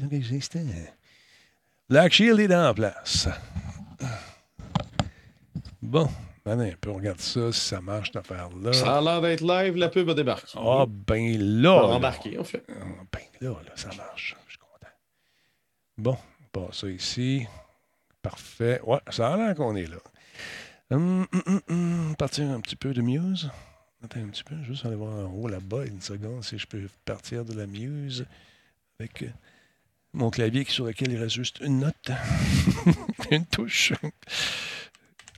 Dans quelques instants. Black Shield est en place. Bon, allez, un peu, on regarde ça, si ça marche, cette affaire-là. Ça a l'air d'être live, la pub a débarqué. Ah, ben là. On va embarquer, en fait. Ah, Ben là, là, ça marche. Je suis content. Bon, on passe ça ici. Parfait. Ouais, ça a l'air qu'on est là. Hum, hum, hum, hum. Partir un petit peu de Muse. Attends un petit peu, juste aller voir en haut là-bas une seconde si je peux partir de la Muse avec euh, mon clavier sur lequel il reste juste une note. une touche.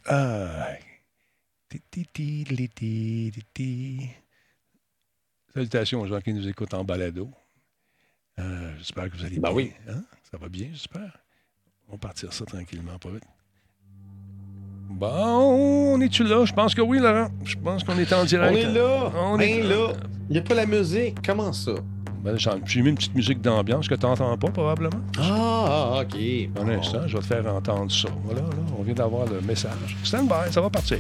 Ah. Salutations aux gens qui nous écoutent en balado. Euh, j'espère que vous allez Ben bien. oui. Hein? Ça va bien, j'espère? On va partir ça tranquillement, pas vite. Bon, on est-tu là? Je pense que oui, Laurent. Je pense qu'on est en direct. On est là. On ben est- là. Il n'y a pas la musique. Comment ça? Ben, J'ai mis une petite musique d'ambiance que tu n'entends pas, probablement. Ah, OK. Un instant, je vais te faire entendre ça. Voilà, là, on vient d'avoir le message. Stand by, ça va partir.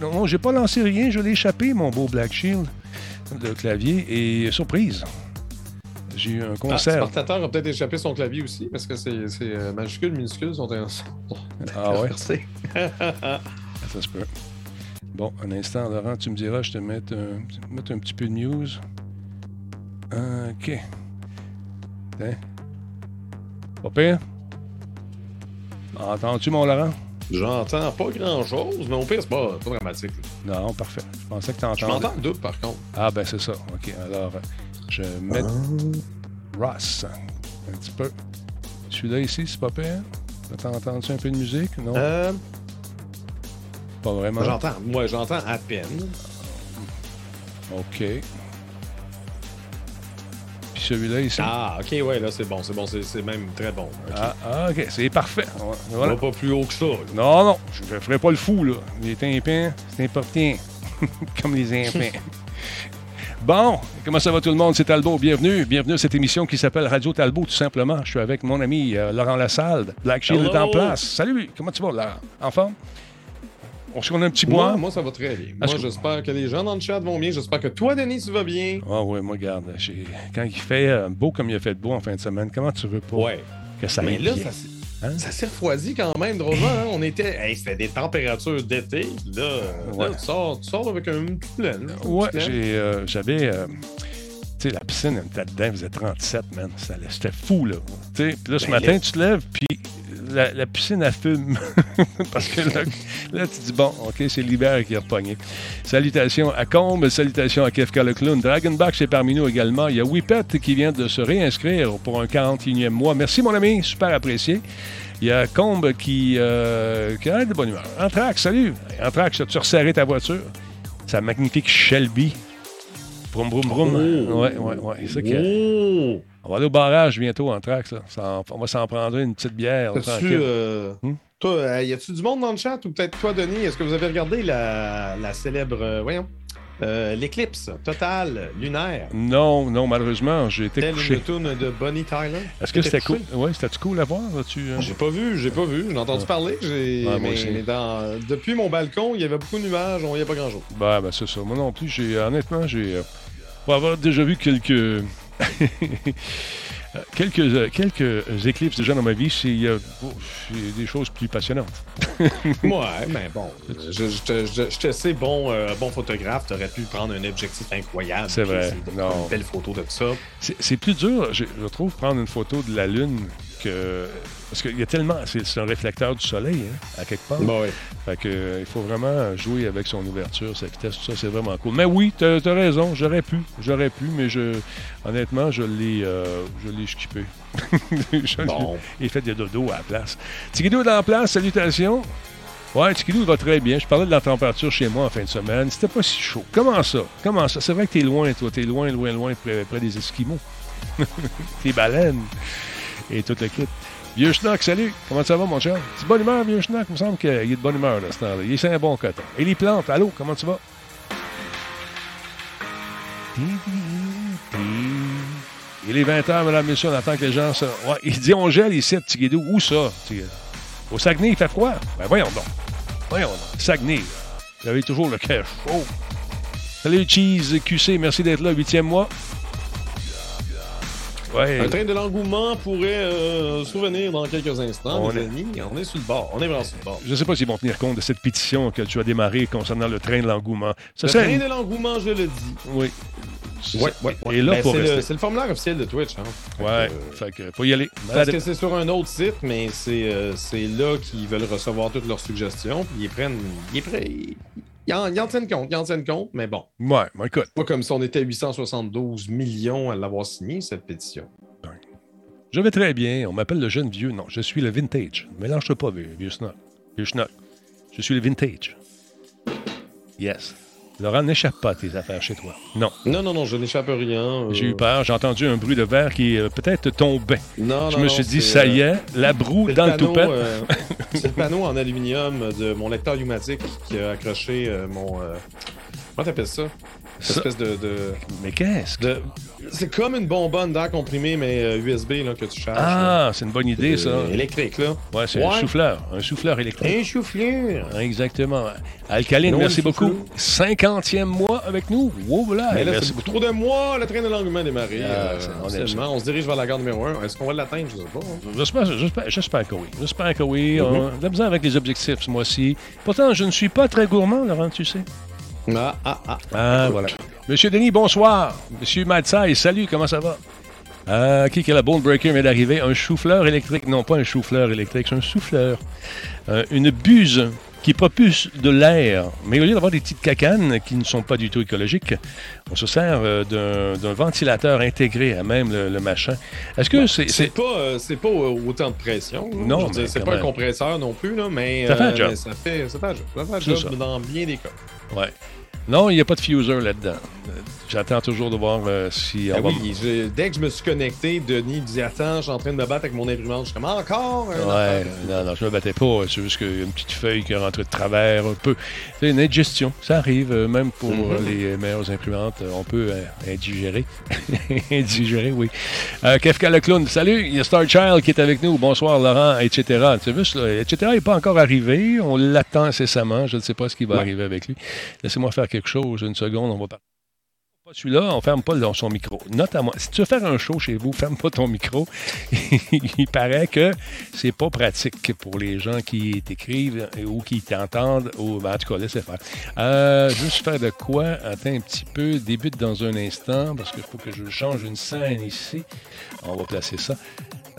Non, j'ai pas lancé rien, je l'ai échappé, mon beau Black Shield, le clavier. Et surprise, j'ai eu un Ah, concert. Spartateur a peut-être échappé son clavier aussi, parce que c'est euh, majuscule, minuscule sont ensemble. Ah ouais? Ça se peut. Bon, un instant, Laurent, tu me diras, je te mets un, mettre un petit peu de news. OK. Tiens. Pas pire? Entends-tu, mon Laurent? J'entends pas grand-chose, mais au pire, c'est pas, pas dramatique. Non, parfait. Je pensais que tu Je m'entends double, par contre. Ah, ben c'est ça. OK, alors, je mets Ross un petit peu. Celui-là ici, c'est pas pire. T'as entendu un peu de musique? Non? Euh, pas vraiment. j'entends. Moi, j'entends à peine. OK. Puis celui-là ici. Ah, OK, ouais, là, c'est bon. C'est bon. C'est même très bon. OK. Ah, ah, OK, c'est parfait. Voilà. Va pas plus haut que ça. là. Non, non, je ne ferai pas le fou, là. Les tympans, c'est important. Comme les impins. Bon, comment ça va tout le monde? C'est Talbot. Bienvenue. Bienvenue à cette émission qui s'appelle Radio Talbot, tout simplement. Je suis avec mon ami euh, Laurent Lassalle. Black Shield est en place. Salut, comment tu vas, Laurent? En forme? On se a un petit Moi, bois? moi, ça va très bien. Moi, j'espère que les gens dans le chat vont bien. J'espère que toi, Denis, tu vas bien. Ah oui, moi, regarde, quand il fait euh, beau comme il a fait beau en fin de semaine, comment tu veux pas Ouais. que ça Mais aille là, bien? ça, s'est- Hein? ça s'est refroidi quand même, drôlement. hein? On était. Hey, c'était des températures d'été. Là, Ouais. là, tu, sors, tu sors avec un petit laine. Ouais, euh, j'avais. euh, tu sais, la piscine, elle était dedans, elle faisait 37, man. C'était fou, là. Tu sais, puis là, ce Ben, matin, là- tu te lèves, puis la, la piscine, elle fume. Parce que là, là, tu dis, bon, OK, c'est l'hiver qui a repogné. Salutations à Combe, salutations à Kefka le clown. Dragonback, c'est parmi nous également. Il y a Whippet qui vient de se réinscrire pour un 41e mois. Merci, mon ami, super apprécié. Il y a Combe qui, euh, qui a de bonne humeur. Anthrax, salut. Anthrax, as-tu resserré ta voiture? Sa magnifique Shelby. Broum, broum, broum. Oh. Ouais, ouais, ouais. C'est ça que- Oh! On va aller au barrage bientôt, Anthrax. Là. Ça en- on va s'en prendre une petite bière. Tranquille. euh, Hmm? Toi, euh, y a-tu du monde dans le chat ou peut-être toi, Denis? Est-ce que vous avez regardé la, la célèbre. euh, voyons. euh, L'éclipse totale lunaire? Non, non, malheureusement, j'ai été Telle couché. une de Bonnie Tyler. Est-ce que c'était cool? Oui, c'était cool à voir? Euh? J'ai pas vu, j'ai pas vu. J'en ai entendu Ouais. parler. J'ai... Ouais, moi mais aussi. mais dans... depuis mon balcon, il y avait beaucoup de nuages, on voyait pas grand-chose. Ben, ben, c'est ça. Moi non plus, j'ai honnêtement, j'ai. pour avoir déjà vu quelques. quelques, euh, quelques éclipses déjà dans ma vie, c'est euh, oh, des choses plus passionnantes. ouais, mais bon. Je, je te, je- je te sais, bon, euh, bon photographe, t'aurais pu prendre un objectif incroyable. C'est vrai. Une belle photo de ça. C'est plus dur, je trouve, prendre une photo de la Lune que. Parce qu'il y a tellement. C'est un réflecteur du soleil, hein, à quelque part. Bon, ouais. Fait que, euh, il faut vraiment jouer avec son ouverture, sa vitesse, tout ça, c'est vraiment cool. Mais oui, t'as as raison, j'aurais pu, j'aurais pu, mais je, honnêtement, je l'ai, euh, je l'ai skippé. Je Bon. fait des dodo à la place. Tigidou est dans la place, salutations. Ouais, Tigidou va très bien. Je parlais de la température chez moi en fin de semaine. C'était pas si chaud. Comment ça? Comment ça? C'est vrai que t'es loin, toi. T'es loin, loin, loin, près, près des Esquimaux. T'es baleines. Et tout le kit. Vieux Schnock, salut. Comment ça va, mon cher? C'est bonne humeur, vieux Schnock? Il me semble qu'il est de bonne humeur, là, ce temps-là. Il est un bon coton. Et les plantes, allô, comment tu vas? Il est 20h, mesdames, messieurs, on attend que les gens se... Ouais, il dit on gèle ici, petit guédou. Où ça? Tigidou? Au Saguenay, il fait froid? Ben voyons donc. Voyons donc. Saguenay. Vous avez toujours le cœur chaud. Salut, Cheese QC, merci d'être là, huitième mois. Ouais. Un train de l'engouement pourrait euh, souvenir dans quelques instants. On les est- amis. On est sur le bord. On est vraiment sur le bord. Je ne sais pas s'ils vont tenir compte de cette pétition que tu as démarrée concernant le train de l'engouement. Le train une- de l'engouement, je le dis. Oui. Ouais, ouais, ouais. Et là, Ben, pour c'est, rester. le, c'est le formulaire officiel de Twitch. Hein. Fait Ouais, que, euh, fait que faut y aller. Parce que c'est sur un autre site, mais c'est, euh, c'est là qu'ils veulent recevoir toutes leurs suggestions. Puis ils prennent. Ils, prennent, ils, en, en tiennent compte, ils en tiennent compte, mais bon. Ouais, bon, écoute. Pas comme si on était 872 millions à l'avoir signé, cette pétition. Je vais très bien. On m'appelle le jeune vieux. Non, je suis le vintage. Mélange-toi pas, vieux, vieux snob. Vieux schnock. Je suis le vintage. Yes. Laurent, n'échappe pas à tes affaires chez toi. Non. Non, non, non, je n'échappe à rien. euh, J'ai eu peur. J'ai entendu un bruit de verre qui euh, peut-être tombait. Non, Je non, me non, suis dit, ça euh, y est, la broue dans le euh, c'est le panneau en aluminium de mon lecteur pneumatique qui a accroché euh, mon. euh, comment t'appelles ça? Cette Ça- espèce de. de- Mais qu'est-ce que... de- C'est comme une bonbonne d'air comprimé, mais euh, USB là, que tu charges. là. Ah, c'est une bonne idée, ça. Euh, électrique, là. Ouais, c'est un souffleur. Un souffleur électrique. Un chauffleur. Exactement. Alcaline, merci souffleur. beaucoup. 50e mois avec nous. Wow. Mais là, merci c'est beaucoup. trop de mois, le train de l'engouement a démarré. Ah, euh, on se dirige vers la gare numéro 1. Est-ce qu'on va l'atteindre? Je sais pas. hein. J'espère, que oui. J'espère que oui. Mhm. On a misère avec les objectifs ce mois-ci. Pourtant, je ne suis pas très gourmand, Laurent, tu sais. Ah, ah, ah. Ah, Écoute. voilà. Monsieur Denis, bonsoir. Monsieur Madsai, salut, comment ça va? Ah, qui que la Bone Breaker vient d'arriver? Un chou-fleur électrique? Non, pas un chou-fleur électrique, c'est un souffleur. Euh, une buse qui propulse de l'air. Mais au lieu d'avoir des petites cacanes qui ne sont pas du tout écologiques, on se sert euh, d'un, ventilateur intégré à même le, le machin. Est-ce que c'est... C'est pas, euh, c'est pas euh, autant de pression. là. Non, c'est pas même. un compresseur non plus, là, mais, Ça fait un job. ça fait, ça fait un job. Ça fait un C'est job ça. dans bien des cas. Ouais. Non, il n'y a pas de fuser là-dedans. Euh, J'attends toujours de voir euh, si on Ah va... oui, je- dès que je me suis connecté, Denis dit Attends, je suis en train de me battre avec mon imprimante. Je suis comme encore un Ouais, non, non, je me battais pas. C'est juste qu'il y a une petite feuille qui est rentrée de travers un peu. C'est une indigestion. Ça arrive, euh, même pour Mhm. euh, les meilleures imprimantes. euh, On peut euh, indigérer. indigérer, oui. Euh, Kefka le clown, salut. Il y a Star Child qui est avec nous. Bonsoir, Laurent, etc. Tu vu, ça, etc. n'est pas encore arrivé. On l'attend incessamment. Je ne sais pas ce qui va Ouais. arriver avec lui. Laissez-moi faire quelque chose. Une seconde, on va parler. Celui-là, on ferme pas son micro. Note à moi, si tu veux faire un show chez vous, ferme pas ton micro. Il paraît que c'est pas pratique pour les gens qui t'écrivent ou qui t'entendent. Ou, ben, en tout cas, laissez faire. Euh, juste faire de quoi? Attends un petit peu. Débute dans un instant parce qu'il faut que je change une scène ici. On va placer ça.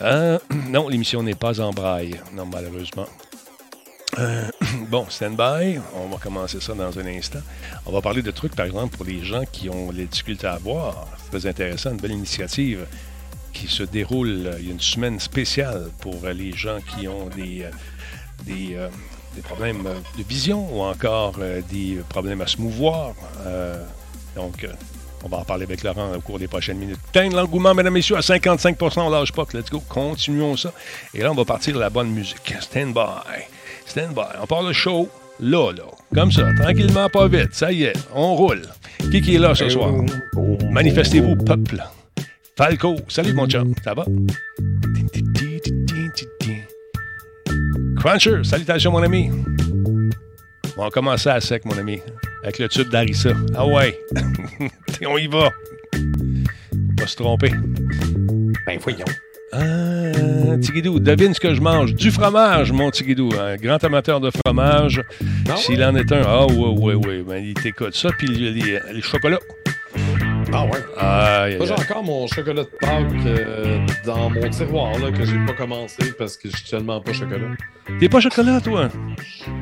Euh, non, l'émission n'est pas en braille. Non, malheureusement. Euh, bon, stand-by. On va commencer ça dans un instant. On va parler de trucs, par exemple, pour les gens qui ont les difficultés à boire. C'est très intéressant, une belle initiative qui se déroule. euh, Il y a une semaine spéciale pour euh, les gens qui ont des, des, problèmes de vision ou encore des problèmes à se mouvoir. Donc, on va en parler avec Laurent au cours des prochaines minutes. Putain, l'engouement, mesdames et messieurs, à 55 on lâche pas. Let's go, continuons ça. Et là, on va partir de la bonne musique. Stand by. Stand by. On part le show. Là, là. Comme ça, tranquillement, pas vite. Ça y est, on roule. Qui qui est là ce soir? Manifestez-vous, peuple. Falco, salut mon chum, ça va? Cruncher, salutations mon ami. On va commencer à sec, mon ami, avec le tube d'Arissa. Ah ouais, on y va. Pas se tromper. Ben, voyons. Ah, Tigidou, devine ce que je mange. Du fromage, mon Tigidou. Un grand amateur de fromage. S'il en est un, ah ouais, ouais, ouais. Ben, il t'écoute ça. Puis les, les- les chocolats. Ah, ouais? Moi, aïe, j'ai encore mon chocolat de Pâques euh, dans mon tiroir là, que j'ai pas commencé parce que je suis tellement pas chocolat. T'es pas chocolat, toi?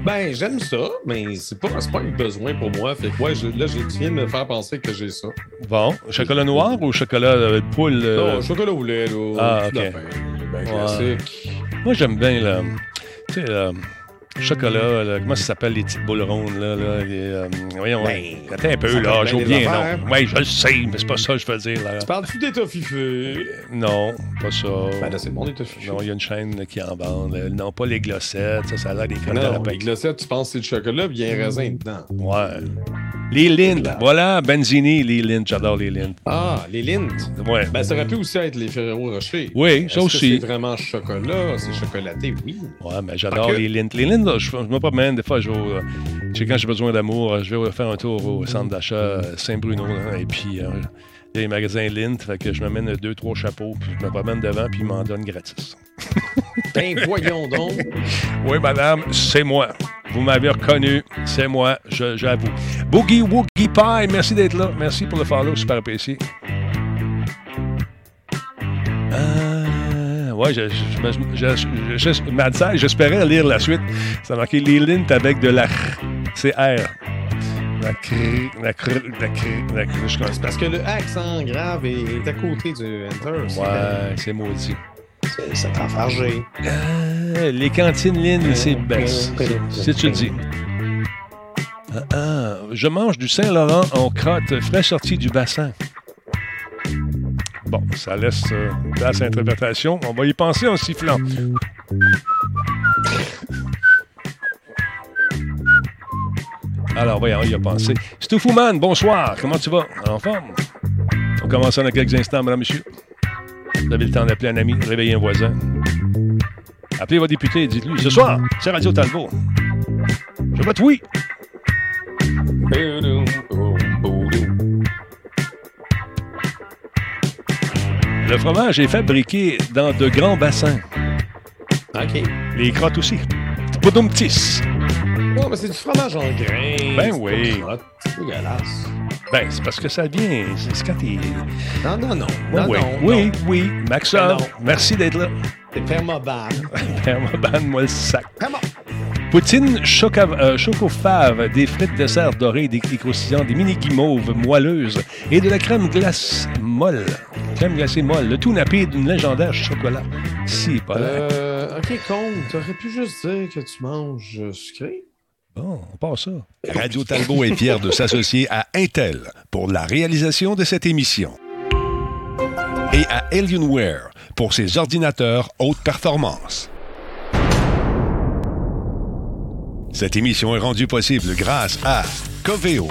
Ben, j'aime ça, mais c'est pas, c'est pas un besoin pour moi. Fait que, ouais, je- là, j'ai- tu viens de me faire penser que j'ai ça. Bon. Chocolat noir ou chocolat euh, poule? euh? Non, chocolat au lait, là. Ah, ok. Ben, Ouais. classique. Moi, j'aime bien le. Tu sais, le chocolat, là, comment ça s'appelle, les petites boules rondes, là? là les, euh, voyons, Ben, attends un peu, là, j'ai bien oublié affaires. nom. Oui, je le sais, mais c'est pas ça que je veux dire, là. Tu parles-tu des toffifeux? Non, pas ça. Ben, là, c'est bon, toffifeux. Non, il y a une chaîne qui en vend. Non, pas les glossettes, ça, ça a l'air des crèmes Non, de les glossettes, tu penses que c'est du chocolat, puis il y a un raisin dedans. Ouais. Les Lindt, voilà, Benzini, les Lindt, j'adore les Lindt. Ah, les Lindt. Ouais. Ben, ça aurait pu aussi être les Ferrero Rocher. Oui, ça aussi. C'est vraiment chocolat, c'est chocolaté, oui. Ouais, mais j'adore que- les Lindt. Les Lindt, là, je, me promène, des fois, je vais, sais, quand j'ai besoin d'amour, je vais faire un tour au centre d'achat euh, Saint-Bruno, là, et puis euh, les magasins Lint, fait que je m'amène deux, trois chapeaux, puis je me promène devant, puis ils m'en donnent gratis. Ben, voyons donc. Oui, madame, c'est moi. Vous m'avez reconnu, c'est moi, j'avoue. Boogie Woogie Pie, merci d'être là. Merci pour le follow, super apprécié. Euh, ouais, je, je, j'espérais lire la suite. Ça marqué les lint avec de la R. C'est R. La cr, la cr, la cr, la cr, je pas. Parce que le accent grave est à côté du Enter. c'est- Ouais, c'est maudit. C'est c'est enfargé. Euh, les cantines Lynn, c'est best. Si tu le dis. Ah, ah, je mange du Saint-Laurent en crotte frais sorti du bassin. Bon, ça laisse euh, place à l'interprétation. On va y penser en sifflant. Alors, voyons, on y a pensé. Stouffouman, bonsoir. Comment tu vas? En forme? On commence dans quelques instants, madame, monsieur. Vous avez le temps d'appeler un ami, réveiller un voisin. Appelez votre député et dites-lui ce soir, c'est Radio Talbot. Je vote oui. Le fromage est fabriqué dans de grands bassins. OK. Les crottes aussi. Poudoum-tis. Non, mais c'est du fromage en grain. Ben oui. C'est dégueulasse. Ben, c'est parce que ça vient. C'est quand t'es. Non, non, non. Oui, non, oui, non, oui, non. oui. Maxov, Non. merci d'être là. C'est permaban. Banne-moi le sac. Perma. Poutine euh, chocofave, des frites dessert dorées, des des croustillants, des mini guimauves moelleuses et de la crème glace molle. Crème glacée molle. Le tout nappé d'une légendaire chocolat. Si, pas là. Euh, ok, con, t'aurais pu juste dire que tu manges euh, sucré? Bon, on ça. Radio Talbot est fier de s'associer à Intel pour la réalisation de cette émission. Et à Alienware pour ses ordinateurs haute performance. Cette émission est rendue possible grâce à Coveo.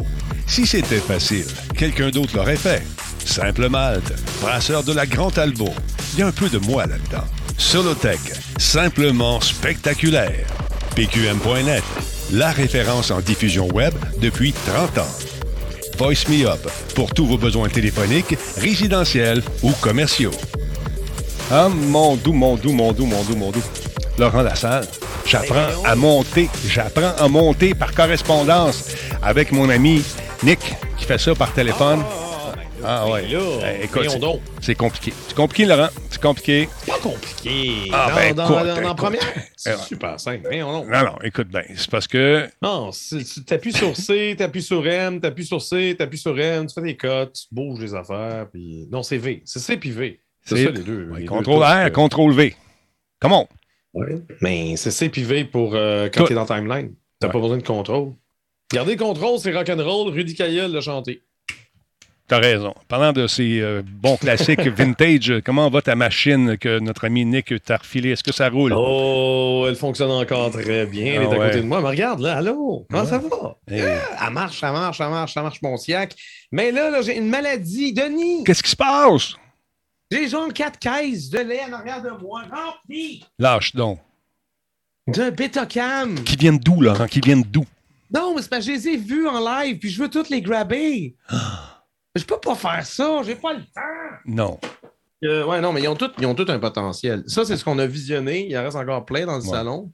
Si c'était facile, quelqu'un d'autre l'aurait fait. Simple Malte, brasseur de la Grand Talbot. Il y a un peu de moi là-dedans. Solotech, simplement spectaculaire. PQM.net, la référence en diffusion web depuis 30 ans. Voice Me Up pour tous vos besoins téléphoniques, résidentiels ou commerciaux. Ah, mon doux, mon doux, mon doux, mon doux, mon doux. Laurent Lassalle, j'apprends à monter. J'apprends à monter par correspondance avec mon ami Nick qui fait ça par téléphone. Ah ouais. là, Eh, écoute, c'est- compliqué. C'est compliqué, Laurent. C'est compliqué. C'est pas compliqué. Ah, dans, ben, dans- écoute, dans- dans écoute. première, c'est Eh, ouais. super simple. Voyons donc. Non, non, écoute bien. C'est parce que. Non, t'appuies sur C, t'appuies sur M, t'appuies sur C, t'appuies sur M, tu fais des cotes, tu bouges les affaires, puis... Non, c'est V. C'est C puis V. C'est ça, les deux. Ouais, contrôle R, contrôle V. Comment? ouais. Mais c'est C puis V pour euh, quand t'es dans Timeline. T'as Ouais. pas besoin de contrôle. Garder le contrôle, c'est rock'n'roll, Rudy Caillel l'a chanté. T'as raison. Parlant de ces euh, bons classiques vintage, comment va ta machine que notre ami Nick t'a refilée? Est-ce que ça roule? Oh, elle fonctionne encore très bien. Elle Ah est à ouais. côté de moi. Mais regarde, là, allô, comment Ouais. ça va? Eh, Elle marche, elle marche, elle marche, elle marche, mon siac. Mais là, là j'ai une maladie. Denis, Qu'est-ce qui se passe? j'ai genre quatre caisses de lait en arrière de moi, remplies Lâche donc. de Betacam. Qui viennent d'où, Laurent? Qui viennent d'où? Non, mais c'est parce que je les ai vus en live, puis je veux toutes les grabber. Je peux pas faire ça, j'ai pas le temps. Non. Euh, ouais, non, mais ils ont tous ils ont tout un potentiel. Ça, c'est ce qu'on a visionné. Il en reste encore plein dans le Ouais. salon.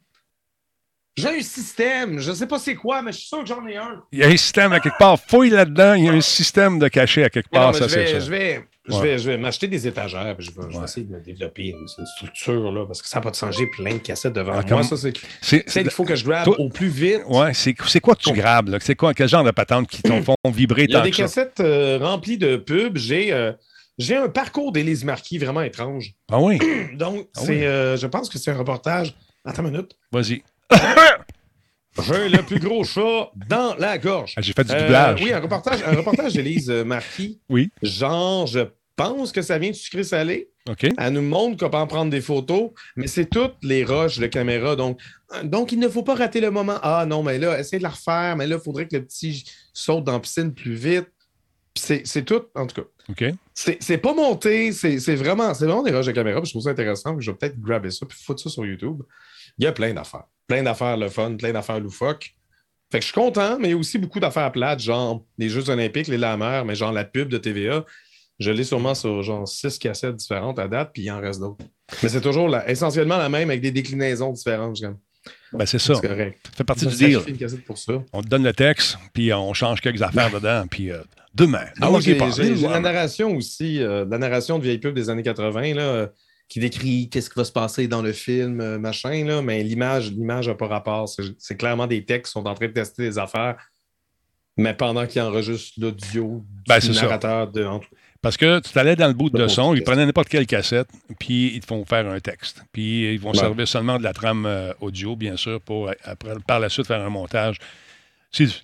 J'ai un système. Je sais pas c'est quoi, mais je suis sûr que j'en ai un. Il y a un système à quelque part. Fouille là-dedans. Il y a un système de cachet à quelque non, part. mais Ça, je, c'est vais, ça. je, vais, je, vais, je vais m'acheter des étagères. puis Je vais, je vais essayer de me développer une, une structure là, parce que ça de sens. J'ai plein de cassettes devant Ah, moi. Ça, c'est qu'il faut que je grab Toi- au plus vite. Ouais, c'est c'est quoi que tu grabes? là? C'est quoi? Quel genre de patente qui t'en font vibrer Il y a des cassettes euh, remplies de pubs. J'ai euh, j'ai un parcours d'Élise Marquis vraiment étrange. Ah oui? Donc, Ah c'est, oui. euh, je pense que c'est un reportage. Attends une minute. Vas-y. J'ai le plus gros chat dans la gorge. Ah, J'ai fait du Euh, doublage. oui, un reportage, un reportage d'Élise Marquis. Oui. Genre, je pense que ça vient du sucré salé. Elle nous montre qu'on peut en prendre des photos, mais c'est toutes les roches de caméra. Donc, donc, il ne faut pas rater le moment. Ah non, mais là, essaye de la refaire, mais là, il faudrait que le petit saute dans la piscine plus vite. C'est c'est tout, en tout cas. OK. C'est c'est pas monté, c'est c'est vraiment, c'est vraiment des roches de caméra. puis je trouve ça intéressant. Je vais peut-être grabber ça puis foutre ça sur YouTube. Il y a plein d'affaires. Plein d'affaires le fun, plein d'affaires loufoques. Fait que je suis content, mais il y a aussi beaucoup d'affaires plates, genre les Jeux Olympiques, les la mer, mais genre la pub de TVA. Je l'ai sûrement sur genre six cassettes différentes à date, puis il en reste d'autres. Mais c'est toujours la, essentiellement la même avec des déclinaisons différentes. Comme... Ben, c'est ça. C'est correct. Ça fait partie du deal. Pour ça. On te donne le texte, puis on change quelques affaires dedans, puis euh, demain. Ah, oui, j'ai la narration aussi, euh, la narration de vieille pub des années 80, là, euh, qui décrit qu'est-ce qui va se passer dans le film, machin, là, mais l'image n'a pas rapport. C'est clairement des textes qui sont en train de tester des affaires, mais pendant qu'ils enregistrent l'audio ben, du narrateur de, parce que tu allais dans le bout de son, ils prenaient n'importe quelle cassette, puis ils te font faire un texte. Puis ils vont servir seulement de la trame euh, audio, bien sûr, pour après, par la suite faire un montage.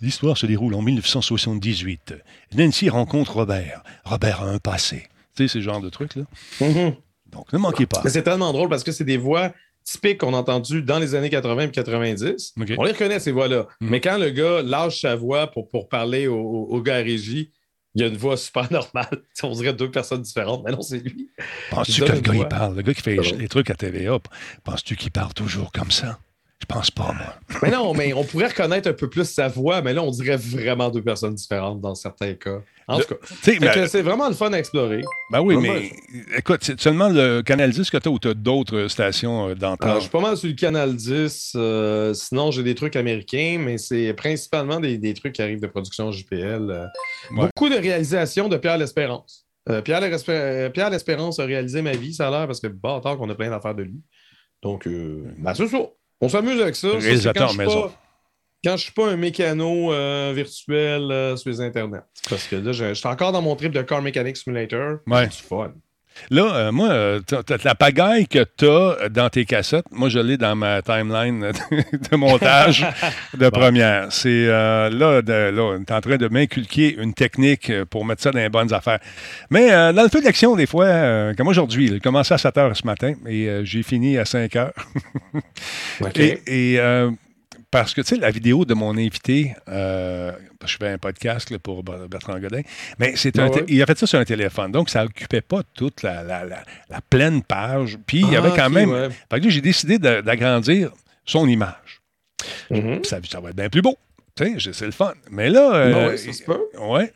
L'histoire se déroule en 1978. Nancy rencontre Robert. Robert a un passé. Tu sais, ce genre de trucs-là. Mm-hmm. Donc, ne manquez pas. C'est tellement drôle parce que c'est des voix typiques qu'on a entendues dans les années 80 et 90. On les reconnaît, ces voix-là. Mm. Mais quand le gars lâche sa voix pour, pour parler au, au gars à régie, il a une voix super normale. On dirait deux personnes différentes, mais non, c'est lui. Penses-tu que le gars, il parle? Le gars qui fait les trucs à TVA, penses-tu qu'il parle toujours comme ça? Je pense pas, moi. mais non, mais on pourrait reconnaître un peu plus sa voix, mais là, on dirait vraiment deux personnes différentes dans certains cas. En tout cas, c'est vraiment le fun à explorer. Ben oui, mais écoute, c'est seulement le Canal 10 que tu as ou tu as d'autres stations euh, d'entente? Je suis pas mal sur le Canal 10. Euh, sinon, j'ai des trucs américains, mais c'est principalement des, trucs qui arrivent de production JPL. Euh. Beaucoup de réalisations de Pierre L'Espérance. Pierre L'Espérance a réalisé ma vie, ça a l'air, parce que bâtard qu'on a plein d'affaires de lui. Donc, ben, c'est ça. On s'amuse avec ça. Réalisateur ça, maison. quand je suis pas un mécano euh, virtuel euh, sur les internets. Parce que là, je, suis encore dans mon trip de Car Mechanic Simulator. Ouais. C'est fun. Là, euh, moi, euh, la pagaille que tu as dans tes cassettes, moi, je l'ai dans ma timeline de montage de première. C'est là, là tu es en train de m'inculquer une technique pour mettre ça dans les bonnes affaires. Mais dans le feu d'action, des fois, comme aujourd'hui, j'ai commencé à 7 h ce matin et j'ai fini à 5 h. Et, parce que, tu sais, la vidéo de mon invité, euh, je fais un podcast là, pour Bertrand Godin, mais c'est un il a fait ça sur un téléphone, donc ça occupait pas toute la, la, la, pleine page. Puis il y avait ah, quand même. Ouais. que j'ai décidé d'agrandir son image. Mm-hmm. ça, ça, va être bien plus beau. Tu sais, c'est le fun. Mais là. Euh, ouais, ça se peut. Ouais.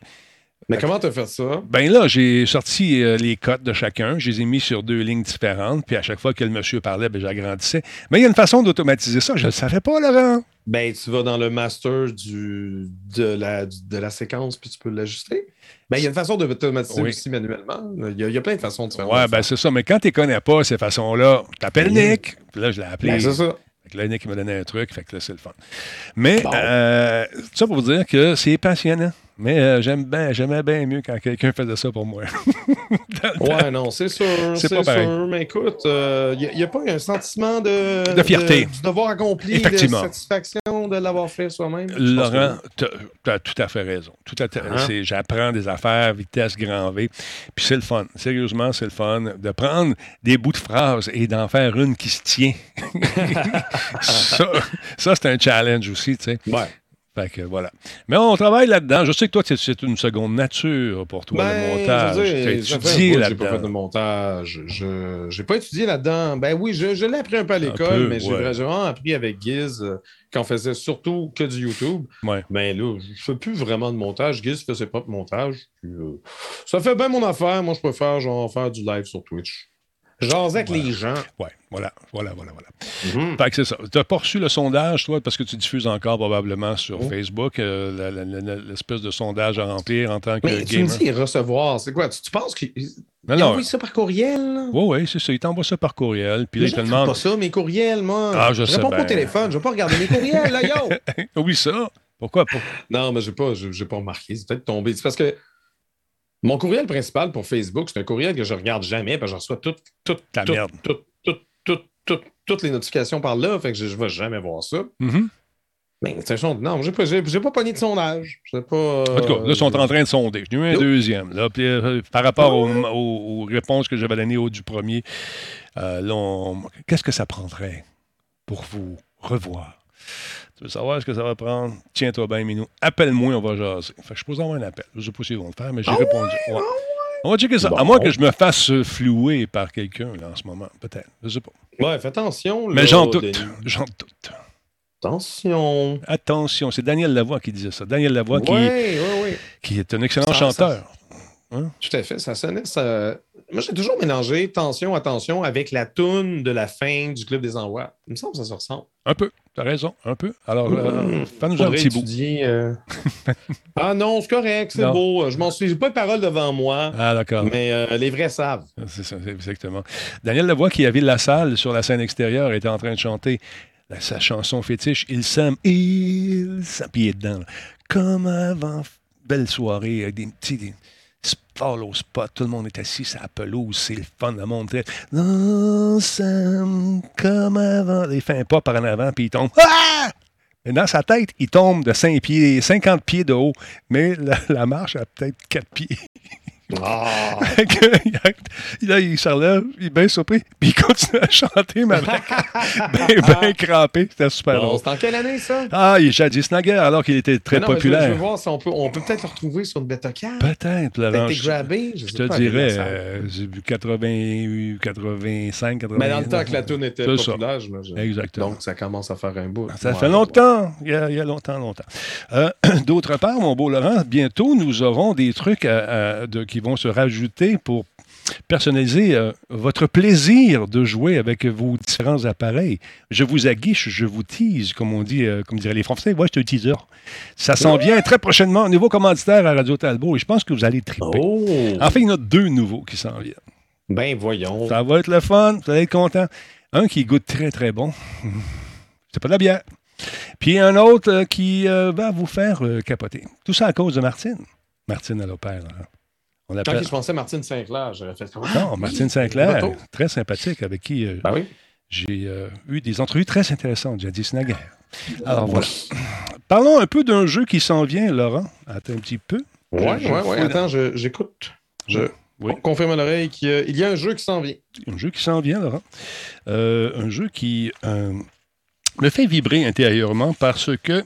Mais comment tu as fait ça? Ben là, j'ai sorti euh, les cotes de chacun. Je les ai mis sur deux lignes différentes. Puis à chaque fois que le monsieur parlait, ben, j'agrandissais. Mais il y a une façon d'automatiser ça. Je ne le savais pas, Laurent. Ben, tu vas dans le master du, de, la, de la séquence, puis tu peux l'ajuster. Ben, il y a une façon d'automatiser aussi manuellement. Il y, a, plein de façons de faire. Ouais, ben c'est ça. Mais quand tu ne connais pas ces façons-là, tu appelles Nick. Puis là, je l'ai appelé. Ben, c'est ça. Fait que là, Nick m'a donné un truc. Fait que là, c'est le fun. Mais, euh, ça pour vous dire que c'est passionnant. Mais euh, j'aime bien, j'aimais bien mieux quand quelqu'un faisait ça pour moi. ouais, non, c'est sûr. C'est pas sûr. Mais écoute, il euh, n'y a, pas un sentiment de, de fierté. De, du devoir accompli, de satisfaction de l'avoir fait soi-même? Laurent, tu as, tout à fait raison. Tout à uh-huh. J'apprends des affaires, vitesse grand V. Puis c'est le fun. Sérieusement, c'est le fun de prendre des bouts de phrases et d'en faire une qui se tient. ça, ça c'est un challenge aussi, tu sais. Ouais. Fait que voilà. Mais on travaille là-dedans. Je sais que toi, c'est une seconde nature pour toi, le ben, montage. Tu as étudié là-dedans. J'ai pas fait de montage. Je n'ai pas étudié là-dedans. Ben oui, je, l'ai appris un peu à l'école, mais j'ai vraiment appris avec Giz euh, quand on faisait surtout que du YouTube. Ouais. Ben là, je fais plus vraiment de montage. Giz fait ses propres montages. Euh, ça fait bien mon affaire. Moi, je préfère genre faire du live sur Twitch. Genre avec les gens. Oui, voilà, voilà, voilà, voilà. Mm-hmm. Fait que c'est ça. Tu n'as pas reçu le sondage, toi, parce que tu diffuses encore probablement sur oh. Facebook euh, l'espèce de sondage à remplir en tant que Mais gamer. Tu me dis recevoir, c'est quoi? Tu, penses qu'il envoie ça par courriel? Oui, oui, c'est ça. Il t'envoie ça par courriel. Puis là, il te demande. pas ça, mes courriels, moi. Ah, je, réponds pas au téléphone. Je vais pas regarder mes courriels, là, yo! oui, ça. Pourquoi? Non, mais je n'ai pas, pas remarqué. C'est peut-être tombé. C'est parce que mon courriel principal pour Facebook, c'est un courriel que je ne regarde jamais, parce que je reçois toute, toute, toutes les notifications par là, fait que je ne vais jamais voir ça. Mm-hmm. Mais non, j'ai pas, j'ai, pas pogné de sondage. Pas, en tout cas, là, ils sont en train de sonder. J'ai eu un deuxième. Là, euh, par rapport aux, réponses que j'avais données au du premier, euh, qu'est-ce que ça prendrait pour vous revoir? Tu veux savoir ce que ça va prendre? Tiens-toi bien, Minou. Appelle-moi, on va jaser. Fait que je pose avoir un appel. Je ne sais pas s'ils vont le faire, mais j'ai ah répondu. Ouais. On va checker ça. À moins que je me fasse flouer par quelqu'un en ce moment. Peut-être. Je ne sais pas. Ouais, fais attention. mais j'en doute. J'en doute. Attention. Attention. C'est Daniel Lavoie qui disait ça. Daniel Lavoie qui, qui est un excellent chanteur. Hein? Tout à fait. Ça sonnait. Ça... Moi, j'ai toujours mélangé tension, attention avec la toune de la fin du Club des Envois. Il me semble que ça se ressemble. Un peu. T'as raison, un peu. Alors, euh, Mmh. fais-nous un petit bout. euh. ah non, c'est correct, c'est beau. Je m'en suis. J'ai pas de parole devant moi, Ah, d'accord. mais euh, les vrais savent. C'est ça, exactement. Daniel Lavoie, qui avait la salle sur la scène extérieure, était en train de chanter la- sa chanson fétiche Il s'aime, il est dedans. là. Comme avant, belle soirée, avec des petits des sports au spot, tout le monde est assis sur la pelouse, c'est le fun, montée. On s'aime comme avant. Il fait un pas par en avant, puis il tombe. Ah! Mais dans sa tête, il tombe de 5 pieds, 50 pieds de haut, mais la, la marche a peut-être 4 pieds. Ah! Que, il- là, il se relève, il est bien surpris, puis il continue à chanter, mais avec bien, bien crampé. C'était super Bon, c'est en quelle année, ça? Ah, il est jadis naguère, alors qu'il était très non, je veux- Je, populaire. veux voir si on peut, on peut peut-être le retrouver sur une bêta-cam. Peut-être, été Je, grabé, je, je sais te pas, dirais, euh, j'ai vu 80, 85, 80. Mais dans le temps que la toune était populaire, j'imagine. Exactement. Donc, ça commence à faire un bout. Ça Ouais, fait longtemps, il y, a, il y a longtemps, longtemps. Euh, D'autre part, mon beau Laurent, bientôt, nous aurons des trucs à- à- de- qui vont se rajouter pour personnaliser euh, votre plaisir de jouer avec vos différents appareils. Je vous aguiche, je vous tease, comme on dit, euh, comme diraient les Français. Ouais, c'est un teaser. Ça s'en vient très prochainement, un nouveau commanditaire à Radio Talbot, et je pense que vous allez triper. Oh! Enfin, il y en a deux nouveaux qui s'en viennent. Ben voyons. Ça va être le fun, vous allez être content. Un qui goûte très, très bon. C'est pas de la bière. Puis un autre euh, qui va vous faire capoter. Tout ça à cause de Martine. Martine à l'opère. hein. On Quand l'appelle. je pensais Martine Sinclair, j'aurais fait Non, Martine Sinclair, très sympathique, avec qui euh, Ben oui. j'ai euh, eu des entrevues très intéressantes, jadis naguère. Alors voilà. Parlons un peu d'un jeu qui s'en vient, Laurent. Attends un petit peu. Ouais, ouais. fouille Attends, j'écoute. Je Oui. confirme à l'oreille qu'il y a- il y a un jeu qui s'en vient. un jeu qui s'en vient, Laurent. Euh, un jeu qui euh, me fait vibrer intérieurement parce que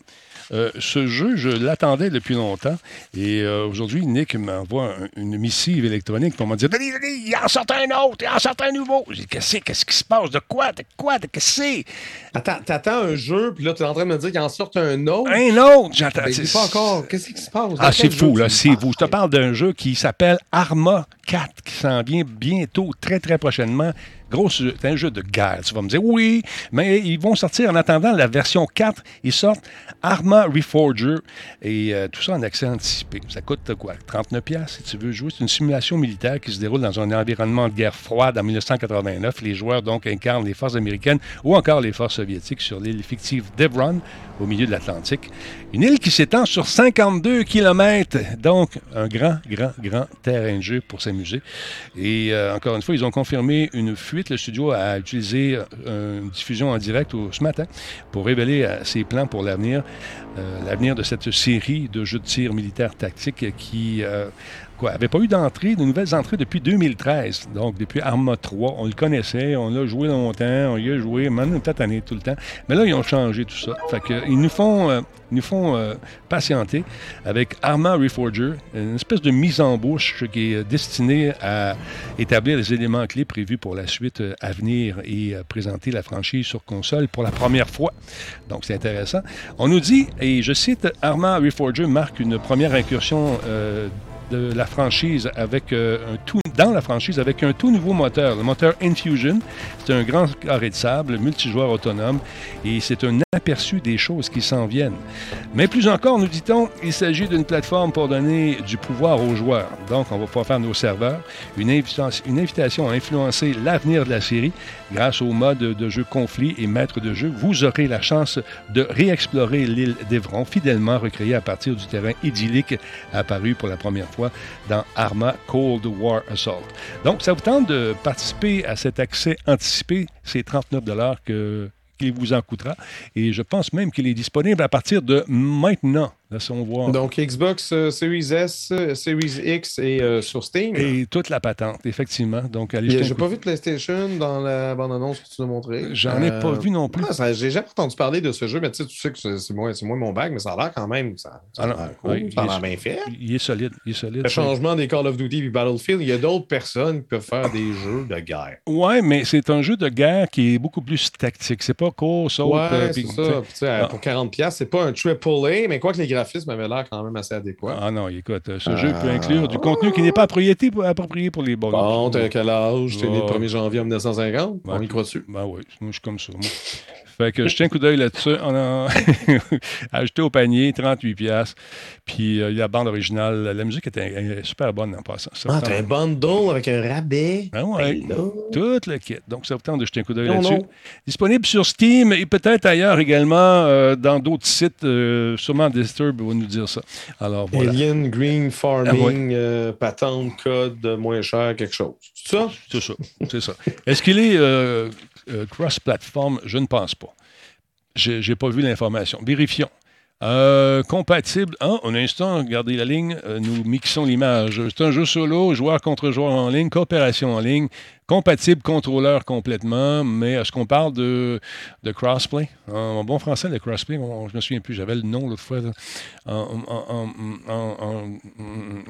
euh, ce jeu, je l'attendais depuis longtemps. Et euh, aujourd'hui, Nick m'envoie un- une missive électronique pour me dire Denis, Denis, il en sort un autre, il en sort un nouveau. J'ai dit Qu'est-ce qui se passe? De quoi? De quoi? De qu'est-ce que c'est? Attends, t'attends un jeu, puis là, tu es en train de me dire qu'il en sort un autre? Un autre! J'entends. Ben, pas encore. Qu'est-ce qui se passe? Ah, c'est fou, là, c'est fou. Je te parle d'un jeu qui s'appelle Arma 4, qui s'en vient bientôt, très, très prochainement. Gros, c'est un jeu de guerre. Tu vas me dire, oui, mais ils vont sortir en attendant la version 4. Ils sortent Arma Reforger et euh, tout ça en accès anticipé. Ça coûte euh, quoi? 39 pièces si tu veux jouer. C'est une simulation militaire qui se déroule dans un environnement de guerre froide en 1989. Les joueurs, donc, incarnent les forces américaines ou encore les forces soviétiques sur l'île fictive d'Evron, au milieu de l'Atlantique. Une île qui s'étend sur 52 km, donc un grand, grand, grand terrain de jeu pour s'amuser. Et euh, encore une fois, ils ont confirmé une fuite. Le studio a utilisé euh, une diffusion en direct ce matin pour révéler euh, ses plans pour l'avenir, l'avenir de cette série de jeux de tir militaires tactiques qui euh, quoi, avait pas eu d'entrée, de nouvelles entrées depuis 2013. Donc, depuis Arma 3, on le connaissait, on l'a joué longtemps, on y a joué, même peut-être tout le temps. Mais là, ils ont changé tout ça. Fait ils nous font, euh, nous font euh, patienter avec Arma Reforger, une espèce de mise en bouche qui est destinée à établir les éléments clés prévus pour la suite euh, à venir et euh, présenter la franchise sur console pour la première fois. Donc, c'est intéressant. On nous dit, et je cite, Arma Reforger marque une première incursion euh, de la franchise avec euh, un tout dans la franchise avec un tout nouveau moteur, le moteur Infusion. C'est un grand carré de sable, multijoueur autonome, et c'est un aperçu des choses qui s'en viennent. Mais plus encore, nous dit-on, il s'agit d'une plateforme pour donner du pouvoir aux joueurs. Donc, on va pouvoir faire nos serveurs, une une invitation à influencer l'avenir de la série grâce au mode de jeu conflit et maître de jeu. Vous aurez la chance de réexplorer l'île d'Evron, fidèlement recréée à partir du terrain idyllique apparu pour la première fois dans Arma Cold War Assault. Donc, ça vous tente de participer à cet accès anticipé, c'est 39 que qu'il vous en coûtera. Et je pense même qu'il est disponible à partir de maintenant. Laissons voir. Donc, Xbox euh, Series S, euh, Series X et euh, sur Steam. Et toute la patente, effectivement. Donc, allez a- J'ai pas vu de PlayStation dans la bande-annonce que tu nous as montrée. J'en ai pas vu non plus. ah, J'ai jamais entendu parler de ce jeu, mais tu sais, tu sais que c'est moins, moins mon bag, mais ça a l'air quand même. Ça, ça a Ah l'air cool, oui, ça a bien fait. Il est solide. Il est solide. Le changement des Call of Duty et Battlefield, il y a d'autres personnes qui peuvent faire des jeux de guerre. Ouais, mais c'est un jeu de guerre qui est beaucoup plus tactique. C'est pas court, saute. Ouais, c'est ça. Ah. Pour 40$, c'est pas un triple A, mais quoi que les graphisme avait l'air quand même assez adéquat. Ah non, écoute, euh, ce jeu peut inclure du contenu qui n'est pas approprié pour, approprié pour les bons. Bon, t'as quel âge? T'es né le Oh. 1er janvier en 1950? Ouais. On y croit dessus. Ben oui, moi je suis comme ça. moi. Fait que je tiens un coup d'œil là-dessus. On a ajouté au panier 38$. piastres. Puis euh, la bande originale, la musique était super bonne en passant. Ça Ah, t'as un bundle avec un rabais. Ah ouais. Tout le kit. Donc, ça vous tente de jeter un coup d'œil là-dessus. Disponible sur Steam et peut-être ailleurs également euh, dans d'autres sites. euh, sûrement Disturb va nous dire ça. Alors, voilà. Alien Green Ah, Farming, euh, patente, code, moins cher, quelque chose. C'est ça? C'est ça. C'est ça. Est-ce qu'il est euh, cross-platform? Je ne pense pas. Je n'ai pas vu l'information. Vérifions. Euh, compatible. Ah, un instant, regardez la ligne. Euh, nous mixons l'image. C'est un jeu solo, joueur contre joueur en ligne, coopération en ligne, compatible contrôleur complètement. Mais est-ce qu'on parle de, de crossplay? En bon français, le crossplay, on- je me souviens plus. J'avais le nom l'autre fois. En- en- en-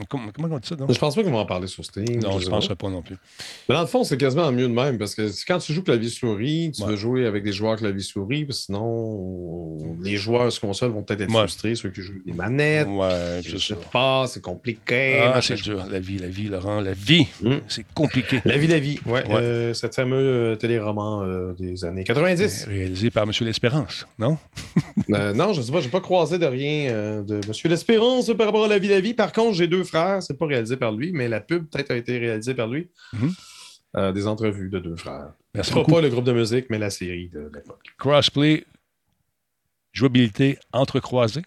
comment on dit ça donc? Je pense pas qu'ils vont en parler sur Steam. Non, je ne penserais pas non plus. Mais dans le fond, c'est quasiment mieux de même parce que quand tu joues clavier-souris, tu Ouais. veux jouer avec des joueurs clavier-souris, parce que sinon, les joueurs sur console vont peut-être être Ouais. frustrés, ceux qui jouent avec des manettes. Ouais, Je c'est pas, c'est compliqué. Ah, c'est dur. La vie, la vie, Laurent, la vie. Mm. C'est compliqué. La vie, la vie. Ouais, Ouais. euh, cette fameux euh, téléroman euh, des années 90. Réalisé par M. L'Espérance, non? Euh, non, je sais pas, j'ai pas croisé de rien de Monsieur L'Espérance par rapport à la vie, la vie. Par contre, j'ai deux frères, c'est pas réalisé par lui, mais la pub peut-être a été réalisée par lui. Mhm. Euh, des entrevues de deux frères. Merci Pas, beaucoup. pas le groupe de musique, mais la série de l'époque. Crossplay, jouabilité entrecroisée.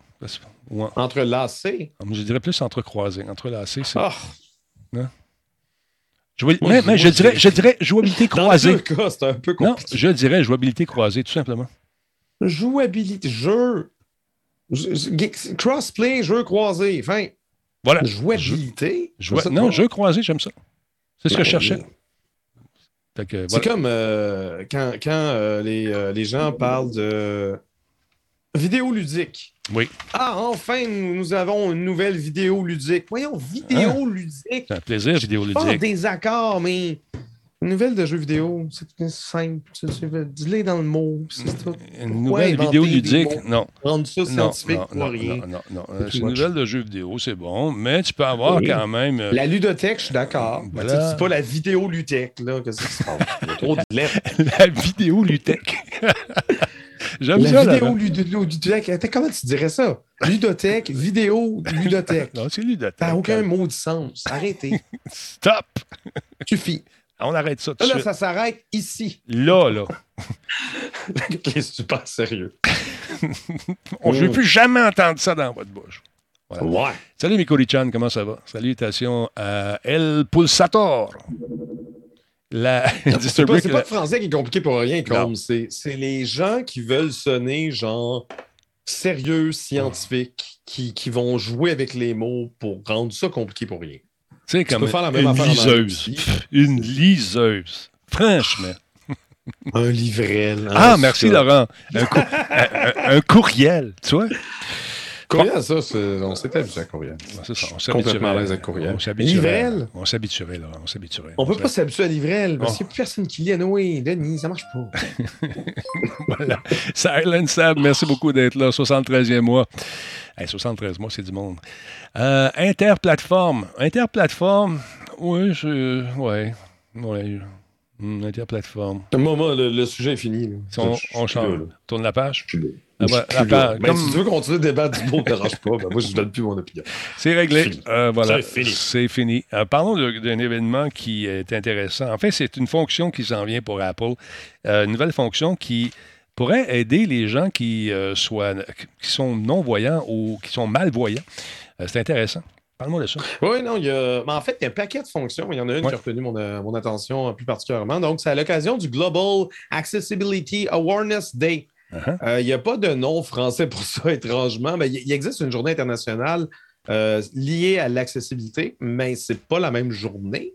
Ou en- Entrelacé. je dirais plus entrecroisée. Entrelacée, c'est. Jouabil- moi, mais, je- moi, je, dirais, je dirais jouabilité croisée. cas, c'est un peu Non, compliqué. je dirais jouabilité croisée, tout simplement. Jouabilité, jeu. Je- je- Crossplay, jeu croisé. Enfin, Voilà. jouabilité? Non, jeu croisé, j'aime ça. C'est ce que je Ben, cherchais. C'est comme euh, quand, quand euh, les, euh, les gens parlent de vidéo ludique. Oui. Ah, enfin, nous, avons une nouvelle vidéo ludique. Voyons, vidéo ludique. C'est un plaisir Pas vidéoludique. des accords, mais une nouvelle de jeu vidéo. C'est simple. Tu- tu veux- Dis-le dans le mot. C'est tout. Une nouvelle vidéo ludique, non. Rendre ça Non, scientifique non, pour non, rien. non, non, non. Une nouvelle de jeu vidéo, c'est bon, mais tu peux avoir quand même. euh, La ludothèque, je suis d'accord. C'est pas la vidéo là. Qu'est-ce qui se passe? Il y a trop de lettres. la vidéo. J'aime La ça, vidéo ludo- ludothèque. Attends, comment tu dirais ça? Ludothèque, vidéo, ludothèque. Non, c'est Ludotech. Ça n'a aucun mot de sens. Arrêtez. Stop! Suffit. On arrête ça tout Là, ça s'arrête ici. Là, là. C'est super sérieux? On ne veut plus jamais entendre ça dans votre bouche. Ouais. Salut, Mikori-chan, comment ça va? Salutations à El Pulsator. La C'est pas, le français qui est compliqué pour rien, comme c'est les gens qui veulent sonner genre sérieux, scientifique, qui, qui vont jouer avec les mots pour rendre ça compliqué pour rien. tu sais, comme peux faire la même une liseuse. Une liseuse. Franchement. Un livrel. Ah, merci, ça. Laurent. Un, cou- un- un- un courriel, tu vois? Courriel, ça, c'est- on s'est habitué à courriel. Ouais, c'est ça, on Complètement s'habituerait. à l'aise avec courriel. On s'habituerait. Livrel? On s'habituerait. On s'habituerait. On peut pas s'habituer à livrel parce Oh. qu'il n'y a plus personne qui lit à Noé. Denis, ça marche pas. Voilà. Silent Sab, merci beaucoup d'être là. 73e mois. Hey, 73 mois, c'est du monde. Euh, interplateforme. Interplateforme, oui, je. Ouais. Ouais. Hum, interplateforme. Moi, moi, le, le sujet est fini. là. Si on, change. là. Tourne la page. Je suis là. Ah, Je suis la là. page, Ben, comme- Si tu veux continuer le débat du mot, ne dérange pas. Ben, moi, je ne donne plus mon opinion. C'est réglé. Fini. Euh, voilà. C'est fini. C'est fini. Euh, parlons de- d'un événement qui est intéressant. En fait, c'est une fonction qui s'en vient pour Apple. Euh, une nouvelle fonction qui pourrait aider les gens qui, euh, soient, qui sont non-voyants ou qui sont malvoyants. Euh, c'est intéressant. Parle-moi de ça. Oui, non, il y a. mais en fait, il y a un paquet de fonctions. Il y en a une Ouais. qui a retenu mon, euh, mon attention euh, plus particulièrement. Donc, c'est à l'occasion du Global Accessibility Awareness Day. Uh-huh. Euh, Il n'y a pas de nom français pour ça, étrangement. Mais il existe une journée internationale euh, liée à l'accessibilité, mais ce n'est pas la même journée.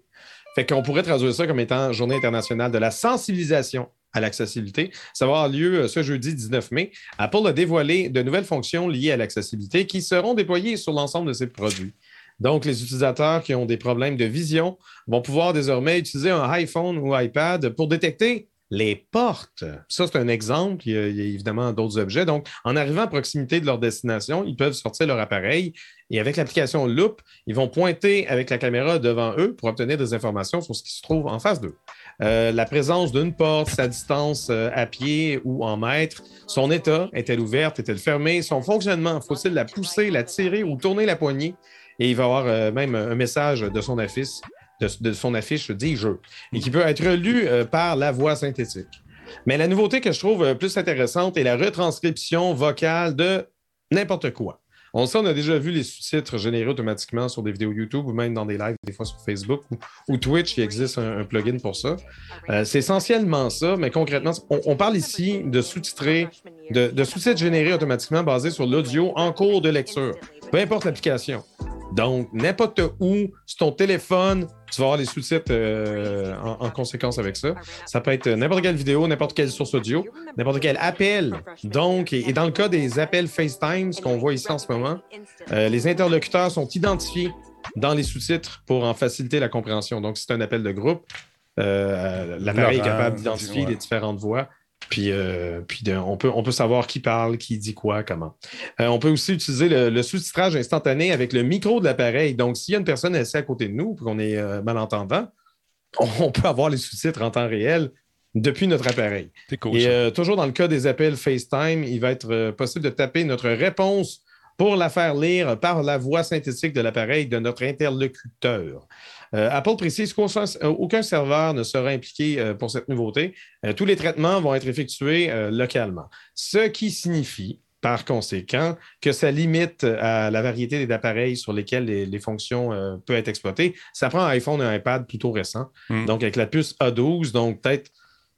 Fait qu'on pourrait traduire ça comme étant Journée internationale de la sensibilisation à l'accessibilité. Ça va avoir lieu ce jeudi 19 mai. Apple a dévoilé de nouvelles fonctions liées à l'accessibilité qui seront déployées sur l'ensemble de ses produits. Donc, les utilisateurs qui ont des problèmes de vision vont pouvoir désormais utiliser un iPhone ou iPad pour détecter les portes. Ça, c'est un exemple. Il y, a, évidemment d'autres objets. Donc, en arrivant à proximité de leur destination, ils peuvent sortir leur appareil et avec l'application Loop, ils vont pointer avec la caméra devant eux pour obtenir des informations sur ce qui se trouve en face d'eux. Euh, la présence d'une porte, sa distance euh, à pied ou en mètres, son état, est-elle ouverte, est-elle fermée, son fonctionnement, faut-il la pousser, la tirer ou tourner la poignée? Et il va y avoir euh, même un message de son affiche de, son affiche dit jeu et qui peut être lu euh, par la voix synthétique. Mais la nouveauté que je trouve euh, plus intéressante est la retranscription vocale de n'importe quoi. On sait, on a déjà vu les sous-titres générés automatiquement sur des vidéos YouTube ou même dans des lives, des fois sur Facebook ou, Twitch, il existe un, plugin pour ça. C'est essentiellement ça, mais concrètement, on, parle ici de sous-titrer, de, de sous-titres générés automatiquement basés sur l'audio en cours de lecture, peu importe l'application. Donc, n'importe où, sur ton téléphone, tu vas avoir les sous-titres euh, en, conséquence avec ça. Ça peut être n'importe quelle vidéo, n'importe quelle source audio, n'importe quel appel. Donc, et, dans le cas des appels FaceTime, ce qu'on voit ici en ce moment, euh, les interlocuteurs sont identifiés dans les sous-titres pour en faciliter la compréhension. Donc, si c'est un appel de groupe, euh, l'appareil est capable d'identifier les différentes voix puis, euh, puis on, peut, on peut savoir qui parle, qui dit quoi, comment. Euh, on peut aussi utiliser le, sous-titrage instantané avec le micro de l'appareil. Donc, s'il y a une personne assise à côté de nous et qu'on est euh, malentendant, on peut avoir les sous-titres en temps réel depuis notre appareil. Cool, et toujours dans le cas des appels FaceTime, il va être possible de taper notre réponse pour la faire lire par la voix synthétique de l'appareil de notre interlocuteur. Euh, Apple précise qu'aucun serveur ne sera impliqué euh, pour cette nouveauté. Euh, tous les traitements vont être effectués localement, ce qui signifie par conséquent, que ça limite à la variété des appareils sur lesquels les, fonctions peuvent être exploitées. Ça prend un iPhone et un iPad plutôt récent. Hmm. Donc, avec la puce A12, donc peut-être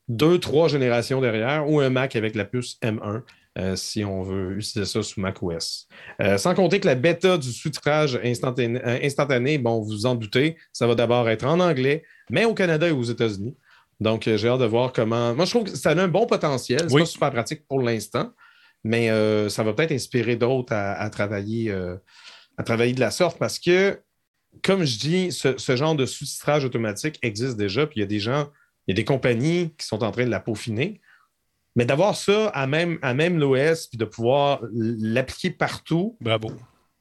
deux, trois générations derrière, ou un Mac avec la puce M1. Euh, si on veut utiliser ça sous macOS. Euh, sans compter que la bêta du sous-titrage instantané, euh, instantané, bon, vous vous en doutez, ça va d'abord être en anglais, mais au Canada et aux États-Unis. Donc, j'ai hâte de voir comment. Moi, je trouve que ça a un bon potentiel. C'est pas super pratique pour l'instant, mais ça va peut-être inspirer d'autres à, travailler, à travailler de la sorte parce que, comme je dis, ce, ce genre de sous-titrage automatique existe déjà, puis il y a des gens, il y a des compagnies qui sont en train de la peaufiner. Mais d'avoir ça à même, à même l'OS puis de pouvoir l'appliquer partout. Bravo.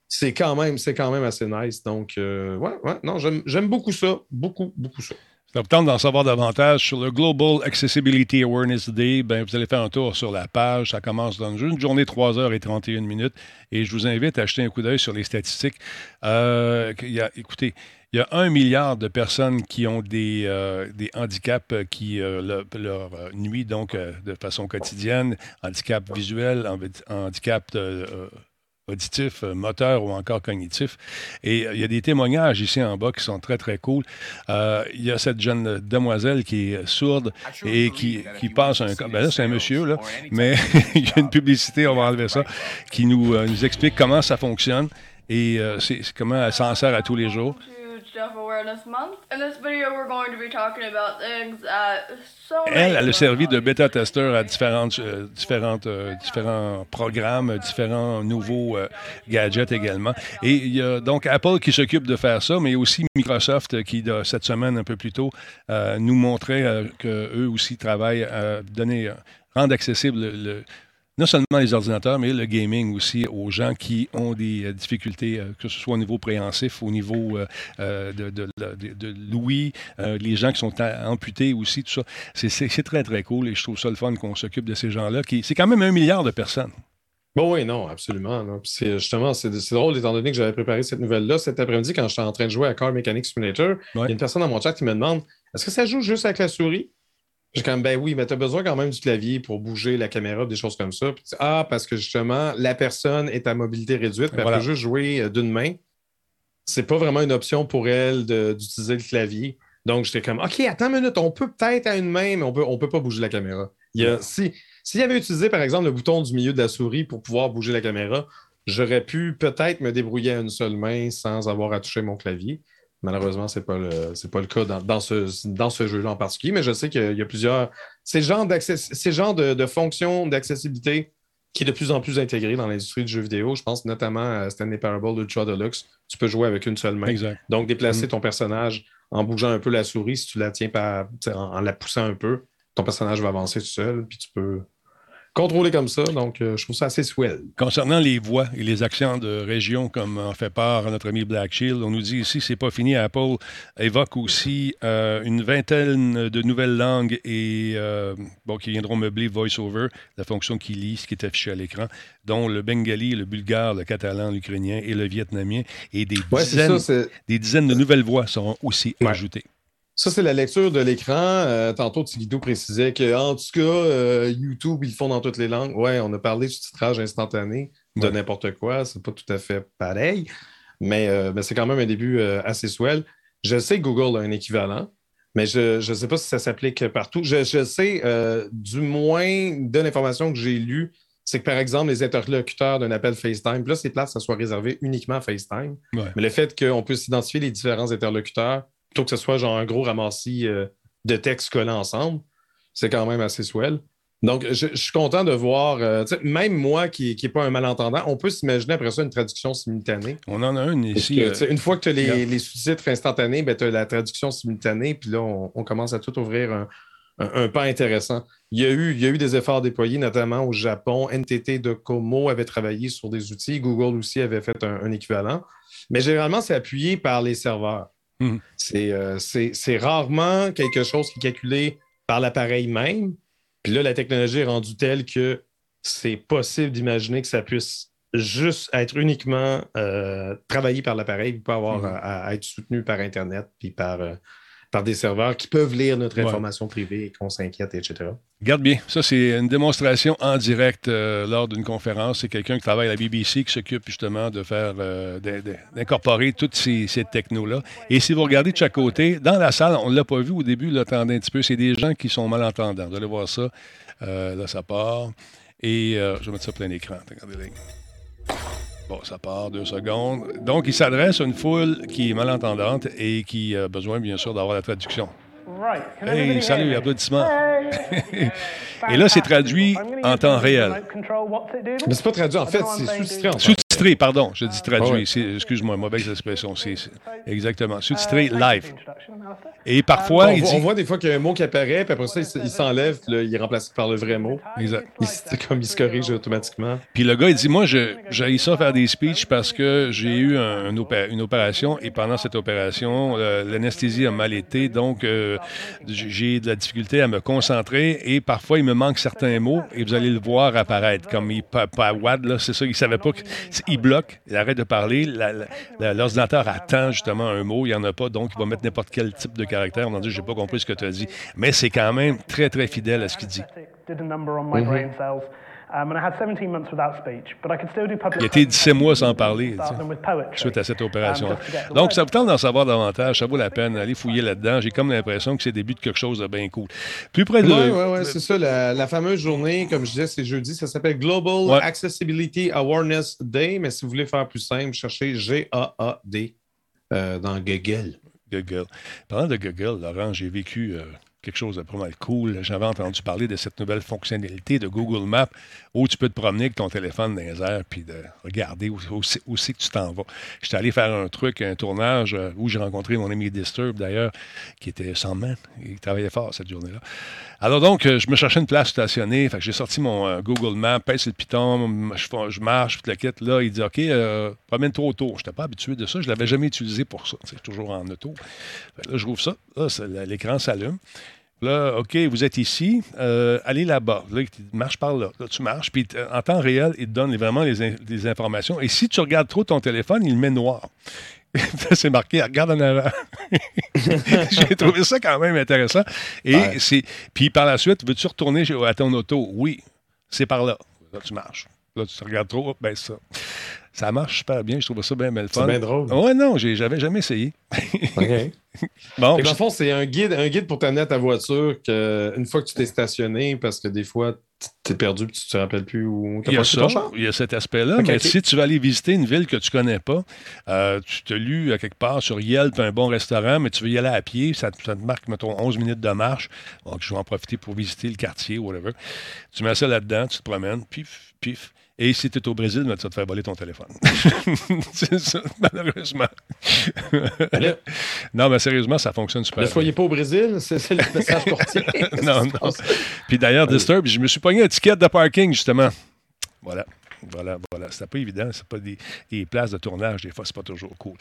C'est quand même, c'est quand même assez nice. Donc, euh, ouais, ouais, non, j'aime beaucoup ça. Beaucoup, beaucoup ça. Ça vous tente d'en savoir davantage sur le Global Accessibility Awareness Day? Ben, vous allez faire un tour sur la page. Ça commence dans une journée 3h31 minutes. Et je vous invite à acheter un coup d'œil sur les statistiques. Euh, y a, écoutez, il y a un milliard de personnes qui ont des, euh, handicaps qui euh, leur, nuit donc de façon quotidienne, handicap visuel, handicap auditif, moteur ou encore cognitif. Et il y a des témoignages ici en bas qui sont très, très cool. il y a cette jeune demoiselle qui est sourde et qui, qui passe un... Ben là, c'est un monsieur, là, mais il y a une publicité, on va enlever ça, qui nous, nous explique comment ça fonctionne et c'est comment elle s'en sert à tous les jours. Elle, elle a servi de bêta-testeur à différentes, euh, différentes, euh, différents programmes, différents nouveaux euh, gadgets également. Et il y a donc Apple qui s'occupe de faire ça, mais aussi Microsoft qui, cette semaine, un peu plus tôt, nous montrait qu'eux aussi travaillent à donner, rendre accessible le non seulement les ordinateurs, mais le gaming aussi aux gens qui ont des euh, difficultés, euh, que ce soit au niveau préhensif, au niveau euh, de, de, l'ouïe, les gens qui sont amputés aussi, tout ça. C'est très, très cool et je trouve ça le fun qu'on s'occupe de ces gens-là. C'est quand même un milliard de personnes. Bon, oui, non, absolument. C'est justement, c'est drôle étant donné que j'avais préparé cette nouvelle-là cet après-midi quand j'étais en train de jouer à Car Mechanic Simulator. Il y a une personne dans mon chat qui me demande est-ce que ça joue juste avec la souris? J'ai comme, ben oui, mais tu as besoin quand même du clavier pour bouger la caméra, des choses comme ça. ah, parce que justement, la personne est à mobilité réduite, elle peut juste jouer euh, d'une main. C'est pas vraiment une option pour elle d'utiliser le clavier. Donc, j'étais comme, OK, attends une minute, on peut peut-être à une main, mais on peut, on peut pas bouger la caméra. Il y a, si, s'il avait utilisé, par exemple, le bouton du milieu de la souris pour pouvoir bouger la caméra, j'aurais pu peut-être me débrouiller à une seule main sans avoir à toucher mon clavier. Malheureusement, ce n'est pas, le, pas le cas dans, ce, dans ce jeu-là en particulier, mais je sais qu'il y a plusieurs. Ces genres, ces genres de, de fonctions d'accessibilité qui est de plus en plus intégré dans l'industrie du jeu vidéo. Je pense notamment à Stanley Parable Ultra Deluxe. Tu peux jouer avec une seule main. Donc, déplacer mm. ton personnage en bougeant un peu la souris, si tu la tiens pas, en, la poussant un peu, ton personnage va avancer tout seul, puis tu peux contrôler comme ça. Donc, euh, je trouve ça assez swell. Concernant les voix et les accents de région, comme en fait part notre ami Black Shield, on nous dit ici, c'est pas fini. Apple évoque aussi euh, une vingtaine de nouvelles langues et euh, bon, qui viendront meubler VoiceOver, la fonction qui lit ce qui est affiché à l'écran, dont le bengali, le bulgare, le catalan, l'ukrainien et le vietnamien. Et des, dizaines, des dizaines de nouvelles voix seront aussi ajoutées. Ça, c'est la lecture de l'écran. Euh, tantôt, Tigito précisait qu'en tout cas, euh, YouTube, ils font dans toutes les langues. Ouais, on a parlé du titrage instantané de n'importe quoi. C'est pas tout à fait pareil, mais, euh, c'est quand même un début assez swell. Je sais que Google a un équivalent, mais je ne sais pas si ça s'applique partout. Je, sais, du moins de l'information que j'ai lue, c'est que par exemple, les interlocuteurs d'un appel FaceTime, là, c'est place, ça soit réservé uniquement à FaceTime. Mais le fait qu'on puisse identifier les différents interlocuteurs, plutôt que ce soit genre un gros ramassis euh, de textes collés ensemble, c'est quand même assez swell. Donc, je, suis content de voir, euh, même moi qui n'ai pas un malentendant, on peut s'imaginer après ça une traduction simultanée. On en a une ici. Euh, une fois que tu as les, sous-titres instantanés, ben, tu as la traduction simultanée, puis là, on, commence à tout ouvrir un, un, pas intéressant. Il y, a eu, il y a eu des efforts déployés, notamment au Japon. NTT Docomo avait travaillé sur des outils. Google aussi avait fait un équivalent. Mais généralement, c'est appuyé par les serveurs. Hmm. Euh, c'est rarement quelque chose qui est calculé par l'appareil même. Puis là, la technologie est rendue telle que c'est possible d'imaginer que ça puisse juste être uniquement euh, travaillé par l'appareil, pas avoir hmm. à, être soutenu par Internet puis par, euh, par des serveurs qui peuvent lire notre information privée et qu'on s'inquiète, etc. Garde bien, ça c'est une démonstration en direct euh, lors d'une conférence. C'est quelqu'un qui travaille à la BBC qui s'occupe justement de faire, euh, d'incorporer toutes ces, ces technos-là. Et si vous regardez de chaque côté, dans la salle, on ne l'a pas vu au début, là, attendez un petit peu, c'est des gens qui sont malentendants. Vous allez voir ça. Euh, là, ça part. Et je vais mettre ça plein écran. Regardez Bon, ça part deux secondes. Donc, il s'adresse à une foule qui est malentendante et qui a besoin, bien sûr, d'avoir la traduction. Hey, salut, applaudissements. Et là, c'est traduit en temps réel. Mais c'est pas traduit, en fait, c'est sous-titré en Sous-titré, pardon, je dis traduit. Excuse-moi, mauvaise expression. C'est, exactement. Sous-titré uh, live. Et parfois, on, voit, on voit des fois qu'il y a un mot qui apparaît, puis après ça, il, s'enlève, puis il est remplacé par le vrai mot. Exact. C'est comme il se corrige automatiquement. Puis le gars, il dit Moi, j'ai ça faire des speeches parce que j'ai eu une opération, et pendant cette opération, euh, l'anesthésie a mal été, donc euh, j'ai de la difficulté à me concentrer, et parfois, il me manque certains mots, et vous allez le voir apparaître. Comme il pas WAD, là, c'est ça, il savait pas qu'il bloque, il arrête de parler, l'ordinateur attend justement un mot, il n'y en a pas, donc il va mettre n'importe quel type de caractère. On a dit, j'ai pas compris ce que tu as dit. Mais c'est quand même très, très fidèle à ce qu'il dit. Il a été 17 mois sans parler suite à cette um, opération. Donc, ça vous tente d'en savoir davantage, ça vaut la peine d'aller fouiller là-dedans. J'ai comme l'impression que c'est le début de quelque chose de bien cool. Plus près de. Oui, oui, oui, c'est ça. La, fameuse journée, comme je disais, c'est jeudi. Ça s'appelle Global Accessibility Awareness Day. Mais si vous voulez faire plus simple, cherchez G-A-A-D euh, dans Google. Google. Parlant de Google, Laurent, j'ai vécu euh, quelque chose de pas mal cool. J'avais entendu parler de cette nouvelle fonctionnalité de Google Maps où tu peux te promener avec ton téléphone dans les airs puis de regarder où, c'est que tu t'en vas. J'étais allé faire un truc, un tournage euh, où j'ai rencontré mon ami Disturb d'ailleurs, qui était sans main. Il travaillait fort cette journée-là. Alors donc, euh, je me cherchais une place stationnée. J'ai sorti mon euh, Google Maps, pèse le piton, je, marche, puis la quête. Là, il dit OK, promène-toi autour. Je n'étais pas habitué de ça. Je ne l'avais jamais utilisé pour ça. C'est toujours en auto. là, je rouvre ça. Là, l'écran s'allume. Là, OK, vous êtes ici, euh, allez là-bas. Là, marche par là. Là, tu marches, puis euh, en temps réel, il te donne vraiment les, informations. Et si tu regardes trop ton téléphone, il le met noir. c'est marqué, regarde en avant. J'ai trouvé ça quand même intéressant. Et c'est. Puis par la suite, veux-tu retourner à ton auto? Oui, c'est par là. Là, tu marches. Là, tu regardes trop, ben ça. Ça marche super bien, je trouve ça bien, bien fun. C'est bien drôle. Ouais, non, j'avais jamais essayé. OK. bon, dans le fond, c'est un guide, un guide pour t'amener à ta voiture que, une fois que tu t'es stationné, parce que des fois, tu es perdu et tu te rappelles plus où Il y a ça, il y a cet aspect-là. mais si tu vas aller visiter une ville que tu connais pas, euh, tu te lu à quelque part sur Yelp un bon restaurant, mais tu veux y aller à pied, ça, te marque, mettons, 11 minutes de marche. Donc, je vais en profiter pour visiter le quartier, whatever. Tu mets ça là-dedans, tu te promènes, pif, pif Et si tu es au Brésil, ben, tu vas te faire voler ton téléphone. c'est ça, malheureusement. non, mais sérieusement, ça fonctionne super Ne soyez pas au Brésil, c'est le message courtier. non, non. Puis d'ailleurs, Disturb, je me suis pogné une étiquette de parking, justement. Voilà. Voilà, voilà. C'était pas évident. C'est pas des, des, places de tournage. Des fois, c'est pas toujours cool.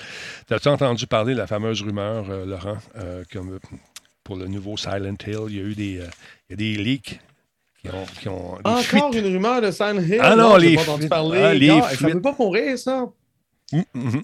As-tu entendu parler de la fameuse rumeur, euh, Laurent, euh, comme pour le nouveau Silent Hill? Il y a eu des, euh, il y a des leaks qui ont. Qui ont Encore fuites. une rumeur de Silent Hill? Ah non, non les pas parler. Ah, les fuites. Ça ne peut pas mourir, ça. Hum, hum, hum.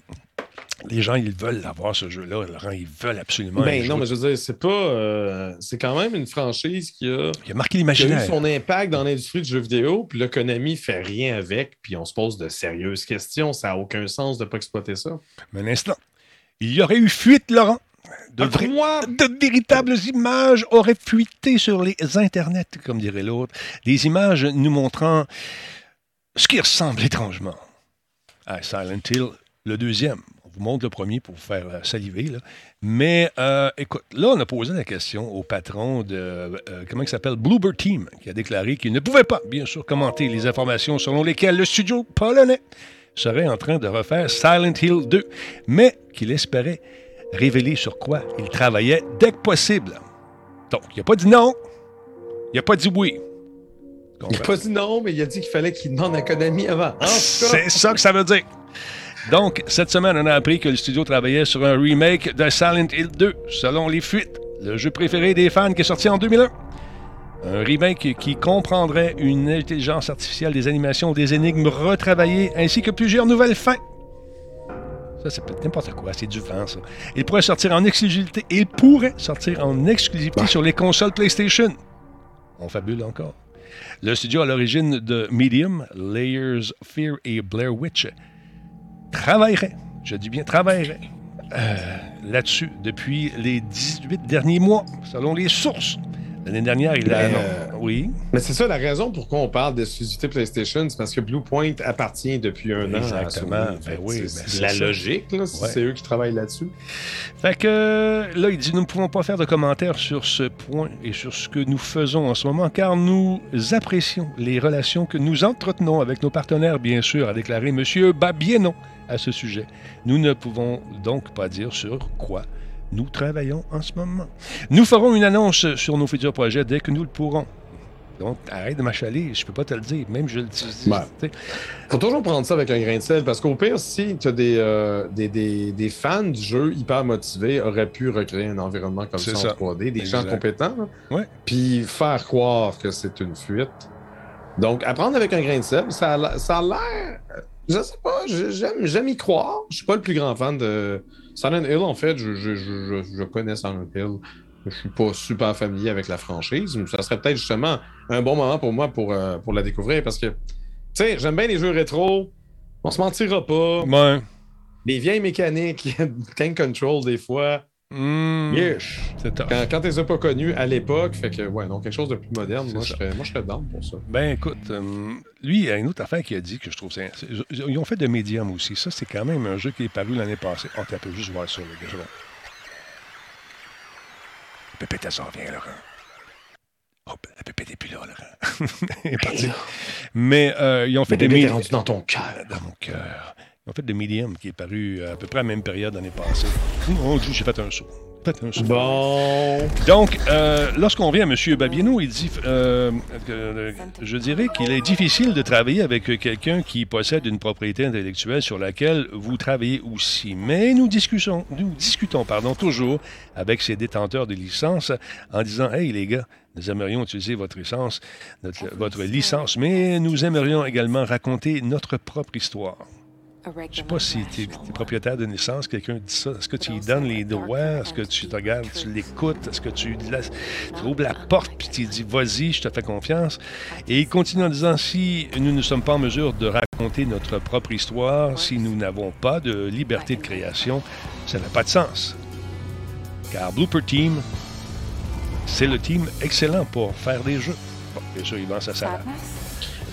Les gens, ils veulent avoir ce jeu-là, Laurent. Ils veulent absolument. Ben non, mais je veux dire, c'est pas. euh, c'est quand même une franchise qui a, Il a marqué eu son impact dans l'industrie du jeu vidéo, puis là, Konami fait rien avec, puis on se pose de sérieuses questions. Ça n'a aucun sens de ne pas exploiter ça. Mais un instant. Il y aurait eu fuite, Laurent? De, vrais- de véritables images auraient fuité sur les internets, comme dirait l'autre. Des images nous montrant ce qui ressemble étrangement à Silent Hill, le deuxième. On vous montre le premier pour vous faire euh, saliver. Là. Mais euh, écoute, là, on a posé la question au patron de, euh, comment il s'appelle, Bluebird Team, qui a déclaré qu'il ne pouvait pas, bien sûr, commenter les informations selon lesquelles le studio polonais serait en train de refaire Silent Hill 2, mais qu'il espérait révéler sur quoi il travaillait dès que possible. Donc, il n'a pas dit non, il n'a pas dit oui. Il n'a pas dit non, mais il a dit qu'il fallait qu'il demande à Konami avant. C'est ça que ça veut dire. Donc, cette semaine, on a appris que le studio travaillait sur un remake de Silent Hill 2, selon les fuites, le jeu préféré des fans qui est sorti en 2001. Un remake qui comprendrait une intelligence artificielle, des animations, des énigmes retravaillées, ainsi que plusieurs nouvelles fins. Ça, c'est peut-être n'importe quoi, c'est du vent, ça. Il pourrait sortir en exclusivité, il pourrait sortir en exclusivité sur les consoles PlayStation. On fabule encore. Le studio à l'origine de Medium, Layers, Fear et Blair Witch travaillerait, je dis bien travaillerait, euh, là-dessus depuis les 18 derniers mois, selon les sources. L'année dernière, il a euh, Oui, Mais c'est ça la raison pourquoi on parle d'exclusivité PlayStation, c'est parce que Bluepoint appartient depuis un an Exactement. Fait Ben que oui, c'est- ben la logique, là, si Ouais. c'est eux qui travaillent là-dessus. Fait que là, il dit Nous ne pouvons pas faire de commentaires sur ce point et sur ce que nous faisons en ce moment, car nous apprécions les relations que nous entretenons avec nos partenaires, bien sûr, a déclaré M. Babieno à ce sujet. Nous ne pouvons donc pas dire sur quoi nous travaillons en ce moment. Nous ferons une annonce sur nos futurs projets dès que nous le pourrons. Donc, arrête de m'achaler, je peux pas te le dire, même je le dis. Ben. Faut toujours prendre ça avec un grain de sel, parce qu'au pire, si tu as des, euh, des, des, des fans du jeu hyper motivés, auraient pu recréer un environnement comme ça, ça. en 3D, des Exact. gens compétents, Ouais. puis faire croire que c'est une fuite. Donc, à prendre avec un grain de sel, ça a l'air- ça a l'air. Je sais pas, j'aime y croire. Je suis pas le plus grand fan de Silent Hill, en fait. Je, je, je, je- connais Silent Hill. Je suis pas super familier avec la franchise. mais Ça serait peut-être justement un bon moment pour moi pour, euh, pour la découvrir parce que, tu sais, j'aime bien les jeux rétro. On se mentira pas. Ouais. Les vieilles mécaniques, tank control des fois. Yesh. c'est tough. Quand, quand tu les as pas connus à l'époque, fait que, ouais, donc quelque chose de plus moderne, moi je, serais, moi je serais pour ça. Ben écoute, euh, lui, il y a une autre affaire qu'il a dit que je trouve. c'est- c'est- Ils ont fait de Medium aussi. Ça, c'est quand même un jeu qui est paru l'année passée. On peut juste voir ça, les gars. La pépette, elle s'en vient, Laurent. Hop, la pépette n'est plus là, Laurent. Elle est partie. Mais euh, ils ont fait Mais de bébé, t'es Medium. rendu dans ton cœur. Dans mon cœur. Ont fait de Medium qui est paru à peu près à la même période l'année passée. Oh, Dieu, j'ai fait un saut. Fait un saut. Bon. Donc, euh, lorsqu'on vient à M. Babieno, il dit euh, euh, Je dirais qu'il est difficile de travailler avec quelqu'un qui possède une propriété intellectuelle sur laquelle vous travaillez aussi. Mais nous discutons, nous discutons pardon, toujours avec ces détenteurs de licence en disant Hey, les gars, nous aimerions utiliser votre licence, notre- votre licence, mais nous aimerions également raconter notre propre histoire. Je ne sais pas si tu es, propriétaire d'une licence, quelqu'un dit ça. Est-ce que tu lui donnes les droits? Est-ce que tu te regardes, tu l'écoutes? Est-ce que tu, lui laisses- tu ouvres la porte puis tu dis vas-y, je te fais confiance? Et il continue en disant si nous ne sommes pas en mesure de raconter notre propre histoire, si nous n'avons pas de liberté de création, ça n'a pas de sens. Car Blooper Team, c'est le team excellent pour faire des jeux. Bon, bien sûr, il vend sa salade.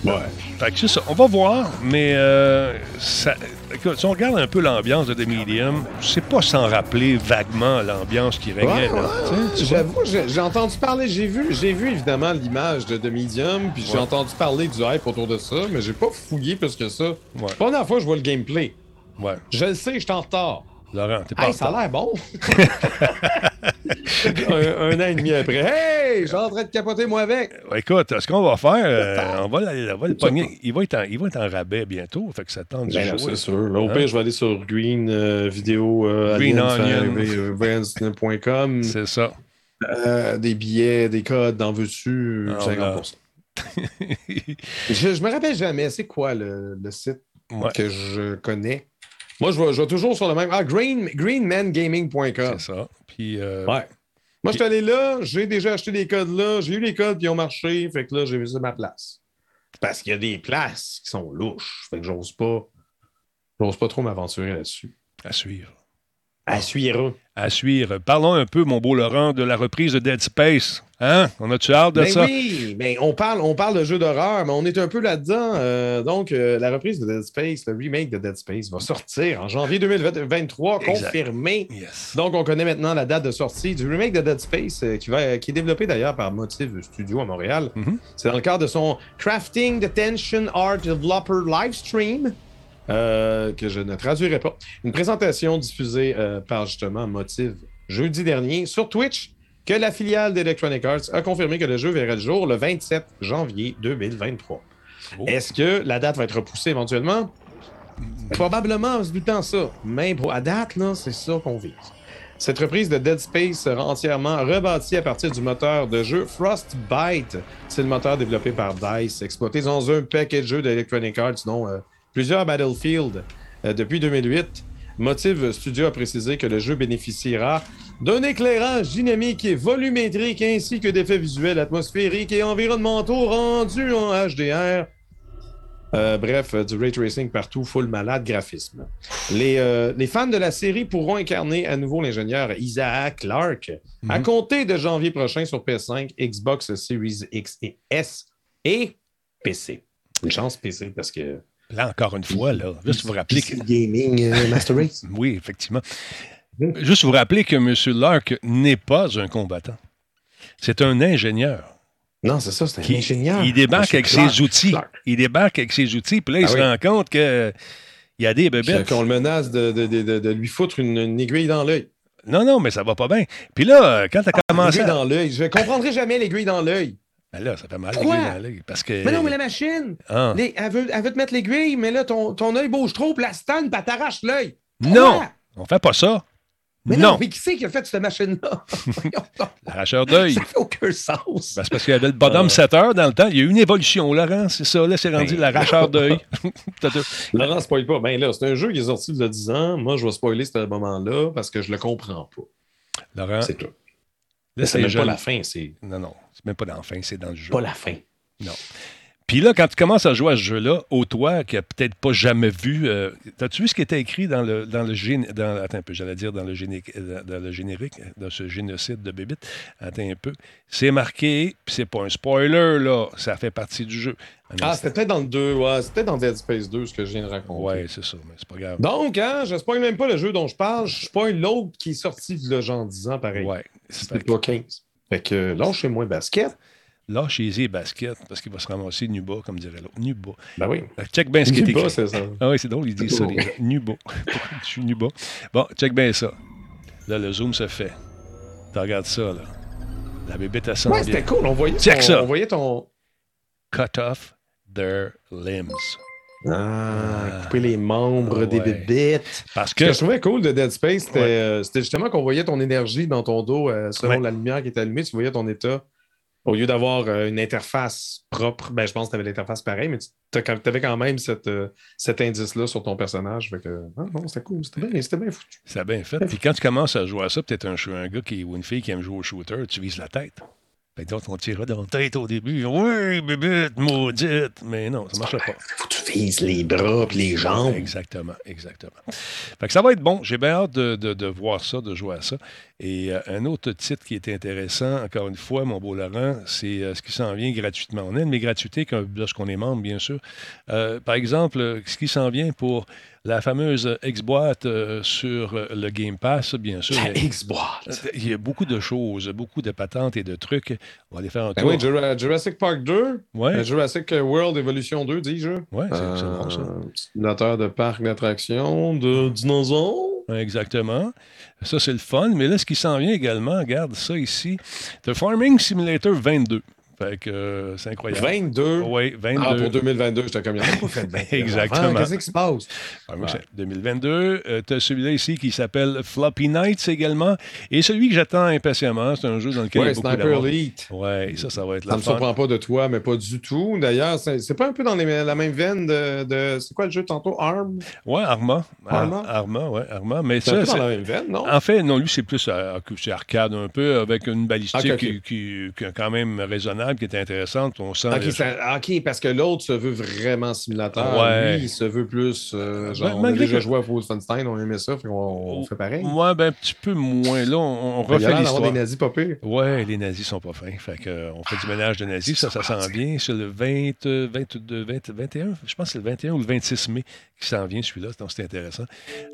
Ouais. Fait que c'est ça. On va voir, mais euh, ça, écoute, si on regarde un peu l'ambiance de The Medium, c'est pas sans rappeler vaguement l'ambiance qui régnait. Ouais, J'avoue, j'ai entendu parler, j'ai vu, j'ai vu évidemment l'image de The Medium, puis j'ai entendu parler du hype autour de ça, mais j'ai pas fouillé plus que ça. Ouais. C'est la première fois je vois le gameplay. Ouais. Je le sais, je suis en retard. Laurent, t'es pas Hey, ça a l'air bon. un, un an et demi après. Hey, je suis en train de capoter moi avec. Écoute, ce qu'on va faire, euh, on va, la- on va le pogner. Il va, être en, il va être en rabais bientôt, fait que ça tente de Ben c'est sûr. Là, au Hein? pire, je vais aller sur Green euh, Vidéo euh, euh. C'est ça. Des billets, des codes, d'en veux-tu? Ah, 50%. je, je me rappelle jamais, c'est quoi le, le site Ouais, que je connais? Moi, je vais, je vais toujours sur le même. Ah, green, greenmangaming.com. c'est ça. Puis, euh, Ouais. Moi, je suis allé là, j'ai déjà acheté des codes là, j'ai eu les codes qui ont marché, fait que là, j'ai vu ça ma place. Parce qu'il y a des places qui sont louches, fait que j'ose pas, j'ose pas trop m'aventurer là-dessus. à suivre. À suivre. À suivre. Parlons un peu, mon beau Laurent, de la reprise de Dead Space. Hein? On a-tu hâte de Ben ça? oui, mais on parle, on parle de jeux d'horreur, mais on est un peu là-dedans. Euh, donc, euh, la reprise de Dead Space, le remake de Dead Space va sortir en janvier 2023, Exact. confirmé. Yes. Donc, on connaît maintenant la date de sortie du remake de Dead Space, euh, qui, va, qui est développé d'ailleurs par Motive Studio à Montréal. Mhm. C'est dans le cadre de son Crafting Detention Art Developer Livestream, euh, que je ne traduirai pas. Une présentation diffusée euh, par justement Motive jeudi dernier sur Twitch, que la filiale d'Electronic Arts a confirmé que le jeu verrait le jour le 27 janvier 2023. Oh. Est-ce que la date va être repoussée éventuellement? Probablement, en se doutant ça. Mais pour, à date, c'est ça qu'on vise. Cette reprise de Dead Space sera entièrement rebâtie à partir du moteur de jeu Frostbite. C'est le moteur développé par DICE, exploité dans un paquet de jeux d'Electronic Arts, dont euh, plusieurs Battlefield euh, depuis 2008. Motive Studio a précisé que le jeu bénéficiera d'un éclairage dynamique et volumétrique ainsi que d'effets visuels atmosphériques et environnementaux rendus en HDR. Euh, bref, euh, du ray tracing partout, full malade graphisme. Les, euh, les fans de la série pourront incarner à nouveau l'ingénieur Isaac Clarke à Mhm. compter de janvier prochain sur PS5, Xbox Series X et S et PC. Une chance PC parce que. Là, encore une fois, là, juste vous rappeler que... Gaming euh, Master Race. Oui, effectivement. Juste vous rappeler que M. Lark n'est pas un combattant. C'est un ingénieur. Non, c'est ça, c'est un Qui- ingénieur. Il débarque avec ses outils. Il débarque avec ses outils, puis là, il Ah se oui. rend compte que il y a des bébés. Qu'on le menace de, de- de- de- de lui foutre une, une aiguille dans l'œil. Non, non, mais ça va pas bien. Puis là, quand tu as commencé. L'aiguille à- dans l'œil. Je comprendrai jamais l'aiguille dans l'œil. Ben là, ça fait mal. Pourquoi? dans Parce que. Mais non, mais la machine, Ah. les- elle, veut, elle veut te mettre l'aiguille, mais là, ton, ton œil bouge trop, puis la stanne, puis elle t'arrache l'œil. Non! On fait pas ça. Mais non, non! mais qui c'est qui a fait cette machine-là? L'arracheur d'œil. Ça fait aucun sens. Ben, c'est parce qu'il y avait le bonhomme Euh. 7 heures dans le temps. Il y a eu une évolution, Laurent, c'est ça. Là, c'est rendu Ben, l'arracheur d'œil. Laurent, spoil pas. Ben là, c'est un jeu qui est sorti il y a 10 ans. Moi, je vais spoiler ce moment-là parce que je le comprends pas. Laurent, C'est tout. Là, C'est même jeune. pas la fin, c'est Non, non, c'est même pas dans la fin, c'est dans le jeu. pas la fin. Puis là, quand tu commences à jouer à ce jeu-là, au toi, qui a peut-être pas jamais vu, euh, t'as-tu vu ce qui était écrit dans le, dans le gén- dans, attends un peu, j'allais dire dans le, géné- euh, dans le générique, dans ce génocide de Bébite. Attends un peu. C'est marqué, puis c'est pas un spoiler, là, ça fait partie du jeu. Un Ah, instant. c'était peut-être dans le 2, ouais. C'était peut-être dans Dead Space 2 ce que je viens de raconter. Ouais, c'est ça, mais c'est pas grave. Donc, hein, je spoil même pas le jeu dont je parle, je spoil l'autre qui est sorti de genre 10 ans, pareil. Ouais. C'était pas 15. Fait que là, chez moi basket. Lâchez-y basket, parce qu'il va se ramasser nu bas, comme dirait l'autre. Nu bas. Ben oui. Euh, Check bien ce qui est écrit. c'est ça. Ah oui, c'est drôle, ils disent ça, les gens. Nu bas. Je suis nu bas. Bon, check bien ça. Là, le zoom se fait. Tu regardes ça, là. La bébête à 100 Ouais, c'était cool. On voyait, Check ton, ça. on voyait ton. Cut off their limbs. Ah, couper les membres Ah, des ouais. bébites. Parce Ce que que. je trouvais cool de Dead Space, c'était Ouais. euh, c'était justement qu'on voyait ton énergie dans ton dos euh, selon Ouais. la lumière qui était allumée. Tu voyais ton état. Au lieu d'avoir euh, une interface propre, ben, je pense que tu avais l'interface pareil, mais tu avais quand même cette, euh, cet indice-là sur ton personnage. Fait que, ah, non, c'était cool. C'était bien, c'était bien foutu. Ça a bien fait. Puis quand tu commences à jouer à ça, peut-être un, un gars qui, ou une fille qui aime jouer au shooter, tu vises la tête. Fait que d'autres, on tirera dans la tête au début. Oui, bébête, maudite. Mais non, ça ne marchera pas. Faut que tu vises les bras et les jambes. Exactement, exactement. Fait que ça va être bon. J'ai bien hâte de, de- de voir ça, de jouer à ça. Et euh, un autre titre qui est intéressant, encore une fois, mon beau Laurent, c'est euh, ce qui s'en vient gratuitement. On aime les gratuités quand- lorsqu'on est membre, bien sûr. Euh, par exemple, ce qui s'en vient pour la fameuse X-Boîte euh, sur euh, le Game Pass, bien sûr. La Il y a- X-Boîte. il y a beaucoup de choses, beaucoup de patentes et de trucs. On va aller faire un Ben tour. oui, Jura- Jurassic Park 2, Ouais. euh, Jurassic World Evolution 2, dis-je. Ouais, c'est bon, ça. Euh, Simulateur de parc d'attractions, de dinosaures. Exactement. Ça, c'est le fun. Mais là, ce qui s'en vient également, regarde ça ici. The Farming Simulator 22. Fait que euh, c'est incroyable. 22. Oui, 22. Ah, pour 2022, j'étais comme, il n'y a pas fait de 22 Exactement. Qu'est-ce qui se passe? Farming Sim- 2022. tu as celui-là ici qui s'appelle Floppy Nights également. Et celui que j'attends impatiemment, c'est un jeu dans lequel il y a Ouais, beaucoup Sniper. Elite. Ouais, ça, ça va être Ça la ne me surprend pas de toi, mais pas du tout. D'ailleurs, c'est pas un peu dans les- la même veine de. de- c'est quoi le jeu tantôt? ARM? Ouais, Arma. Ar- Arma? Arma, ouais, Arma. Mais C'est un ça, peu dans la même veine, non? En fait, non, lui, c'est plus euh, arcade un peu, avec une balistique Ok, ok. Qui, qui- qui est quand même raisonnable, qui est intéressante. On sent. Ok, parce que l'autre se veut vraiment simulateur. Ouais. Lui, il se veut plus. euh, genre, Ben, on a déjà que- joué à Wolfenstein, on aimait ça, qu'on on fait pareil. Ouais, ben un petit peu moins. Là, on, on a refait l'histoire. des nazis pas. Ouais, les nazis sont pas fins. Fait que, euh, on fait du ménage de nazis. Ça, ça sent bien. C'est le 20, euh, 22, 20, 21, je pense que c'est le 21 ou le 26 mai qui s'en vient, celui-là. Donc, c'est intéressant.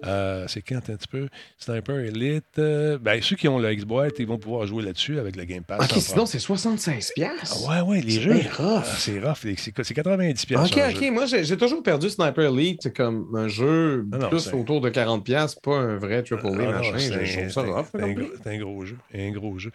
Euh, c'est quand un petit peu? Sniper Elite. euh, ben, ceux qui ont le Xbox, ils vont pouvoir jouer là-dessus avec le Game Pass. Ok, sinon, c'est 76$. Problème. Ouais, ouais, les jeux. ah, C'est rough. C'est c'est 90$. piastres Ok, ok. jeu. Moi, j'ai toujours perdu Sniper Elite comme un jeu Non, non, plus autour de 40$, piastres, pas un vrai triple A Ah, non, machin. c'est Je un- trouve ça rough. c'est un, gros- un jeu. Un gros jeu.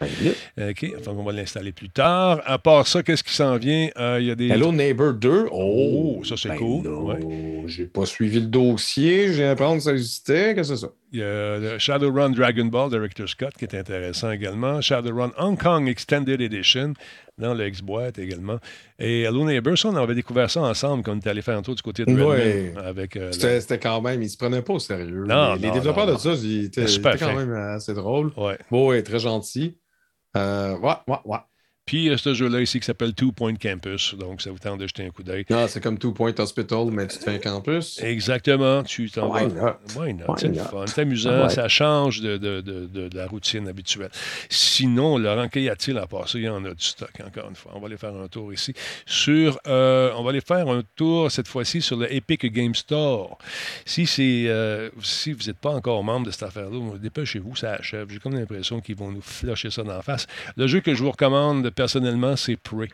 Ben. OK, donc on va l'installer plus tard. À part ça, qu'est-ce qui s'en vient? Euh, Il y a des. Hello Neighbor 2. Oh, ça, c'est ben cool. Ouais. J'ai pas suivi le dossier, j'ai appris que ça existait. Qu'est-ce que c'est ça? Il y a Shadowrun Dragon Ball de Richter Scott qui est intéressant également. Shadowrun Hong Kong Extended Edition dans le X-Boîte également. Et Hello Neighbor, ça, on avait découvert ça ensemble quand on était allé faire un tour du côté de Ouais. avec euh, C'était le- quand même, ils se prenaient pas au sérieux. Non, les, développeurs non, de ça, ils étaient, étaient quand même assez drôles. Ouais. Beau et très gentil. Euh, ouais, ouais, ouais. Puis euh, ce jeu-là ici qui s'appelle Two Point Campus. Donc, ça vous tente de jeter un coup d'œil. Ah, c'est comme Two Point Hospital, mais tu te fais un campus. Exactement. Tu t'en Why vas. not? Why not? Why C'est fun. C'est amusant. Ouais. Ça change de, de- de- la routine habituelle. Sinon, Laurent, qu'y a-t-il à ça? Il y en a du stock, encore une fois. On va aller faire un tour ici. Sur, euh, on va aller faire un tour, cette fois-ci, sur le Epic Game Store. Si, c'est, euh, si vous n'êtes pas encore membre de cette affaire-là, dépêchez-vous, ça achève. J'ai comme l'impression qu'ils vont nous flusher ça d'en face. Le jeu que je vous recommande personnellement, c'est Prey.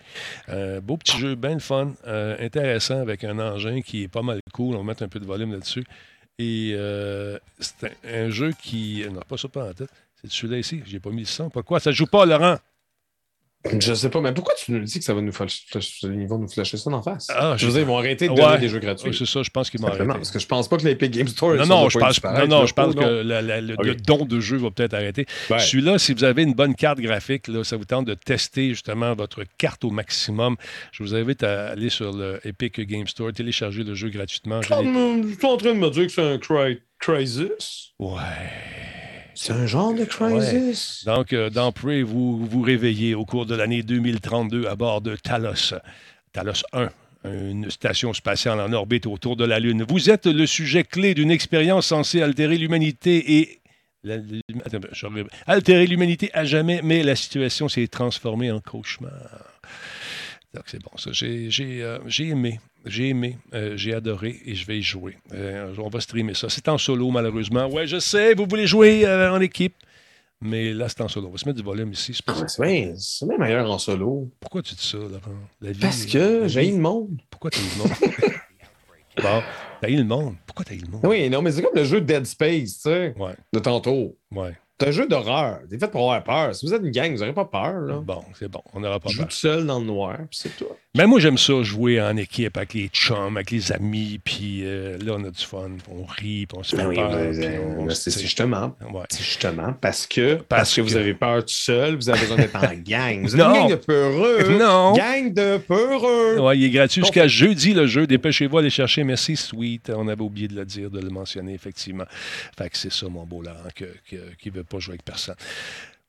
Euh, beau petit jeu, bien fun, euh, intéressant, avec un engin qui est pas mal cool. On va mettre un peu de volume là-dessus. Et euh, c'est un, un jeu qui. Non, pas ça pas en tête. C'est celui-là ici. J'ai pas mis le son. Pourquoi? Ça joue pas, Laurent? Je sais pas, mais pourquoi tu nous dis que ça va nous flash- ils vont nous flasher ça en face? Ah, je veux dire, ils vont arrêter de Ouais. donner des jeux gratuits. Oui, c'est ça, je pense qu'il m'a Simplement, arrêté. parce que je pense pas que l'Epic Game Store. Non, non, je pense, non, non, je pense que non. la- la- le, don de jeu va peut-être arrêter. Ouais. Celui-là, si vous avez une bonne carte graphique, là, ça vous tente de tester justement votre carte au maximum. Je vous invite à aller sur le Epic Game Store, télécharger le jeu gratuitement. Comme, Je suis en train de me dire que c'est un cri- crisis. Ouais. C'est un genre de crisis. Donc, euh, dans Prey, vous vous réveillez au cours de l'année 2032 à bord de Talos. Talos 1, une station spatiale en orbite autour de la Lune. Vous êtes le sujet clé d'une expérience censée altérer l'humanité et. altérer l'humanité à jamais, mais la situation s'est transformée en cauchemar. Donc, c'est bon, ça. J'ai j'ai, euh, j'ai aimé. J'ai aimé, euh, j'ai adoré et je vais y jouer. Euh, on va streamer ça. C'est en solo, malheureusement. Ouais, je sais, vous voulez jouer en équipe. Mais là, c'est en solo. On va se mettre du volume ici. c'est. Ah, bien meilleur en solo. Pourquoi tu dis ça, Laurent? La vie, Parce que j'ai le monde. Pourquoi t'as eu le monde? bon, t'as eu le monde. Pourquoi t'as eu le monde? Oui, non, mais c'est comme le jeu Dead Space, tu sais, Ouais, de tantôt. ouais. C'est un jeu d'horreur. C'est fait pour avoir peur. Si vous êtes une gang, vous n'aurez pas peur. Là. Bon, c'est bon. On n'aura pas Je joue peur. tout seul dans le noir, puis c'est tout. Mais moi, j'aime ça, jouer en équipe avec les chums, avec les amis, puis euh, là, on a du fun, on rit, puis on se fait Ben oui, peur. ben, ben, c'est justement. Ouais. C'est justement parce que, parce, Parce que, vous avez peur tout seul, vous avez besoin d'être en gang. Vous êtes Non. une gang de peureux. Non. Gang de peureux. Ouais, il est gratuit jusqu'à jeudi, le jeu. Dépêchez-vous, allez chercher. Merci, Sweet. On avait oublié de le dire, de le mentionner, effectivement. Fait que c'est ça, mon beau que- que- qui ne veut pas jouer avec personne.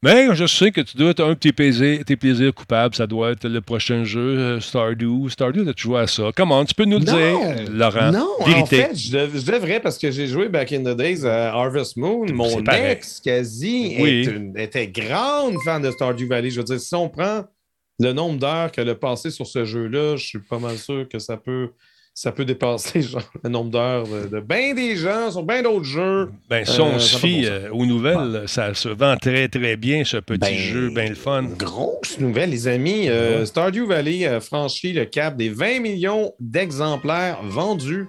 Mais je sais que tu dois être un de tes plaisirs, tes plaisirs coupables. Ça doit être le prochain jeu, euh, Stardew. Stardew, as-tu joué à ça? Comment? Tu peux nous le dire, Laurent? Non, Vérité. en fait, je, dev- je devrais parce que j'ai joué back in the days à Harvest Moon. Mon ex, quasi, Oui. une- était grande fan de Stardew Valley. Je veux dire, si on prend le nombre d'heures qu'elle a passé sur ce jeu-là, je suis pas mal sûr que ça peut, ça peut dépasser genre, le nombre d'heures de, de bien des gens sur bien d'autres jeux. Ben, si on Euh, se a pas fie euh, aux nouvelles, ça se vend très, très bien, ce petit Ben, jeu, bien le fun. Grosse nouvelle, les amis. Euh, Ouais. Stardew Valley a franchi le cap des 20 millions d'exemplaires vendus.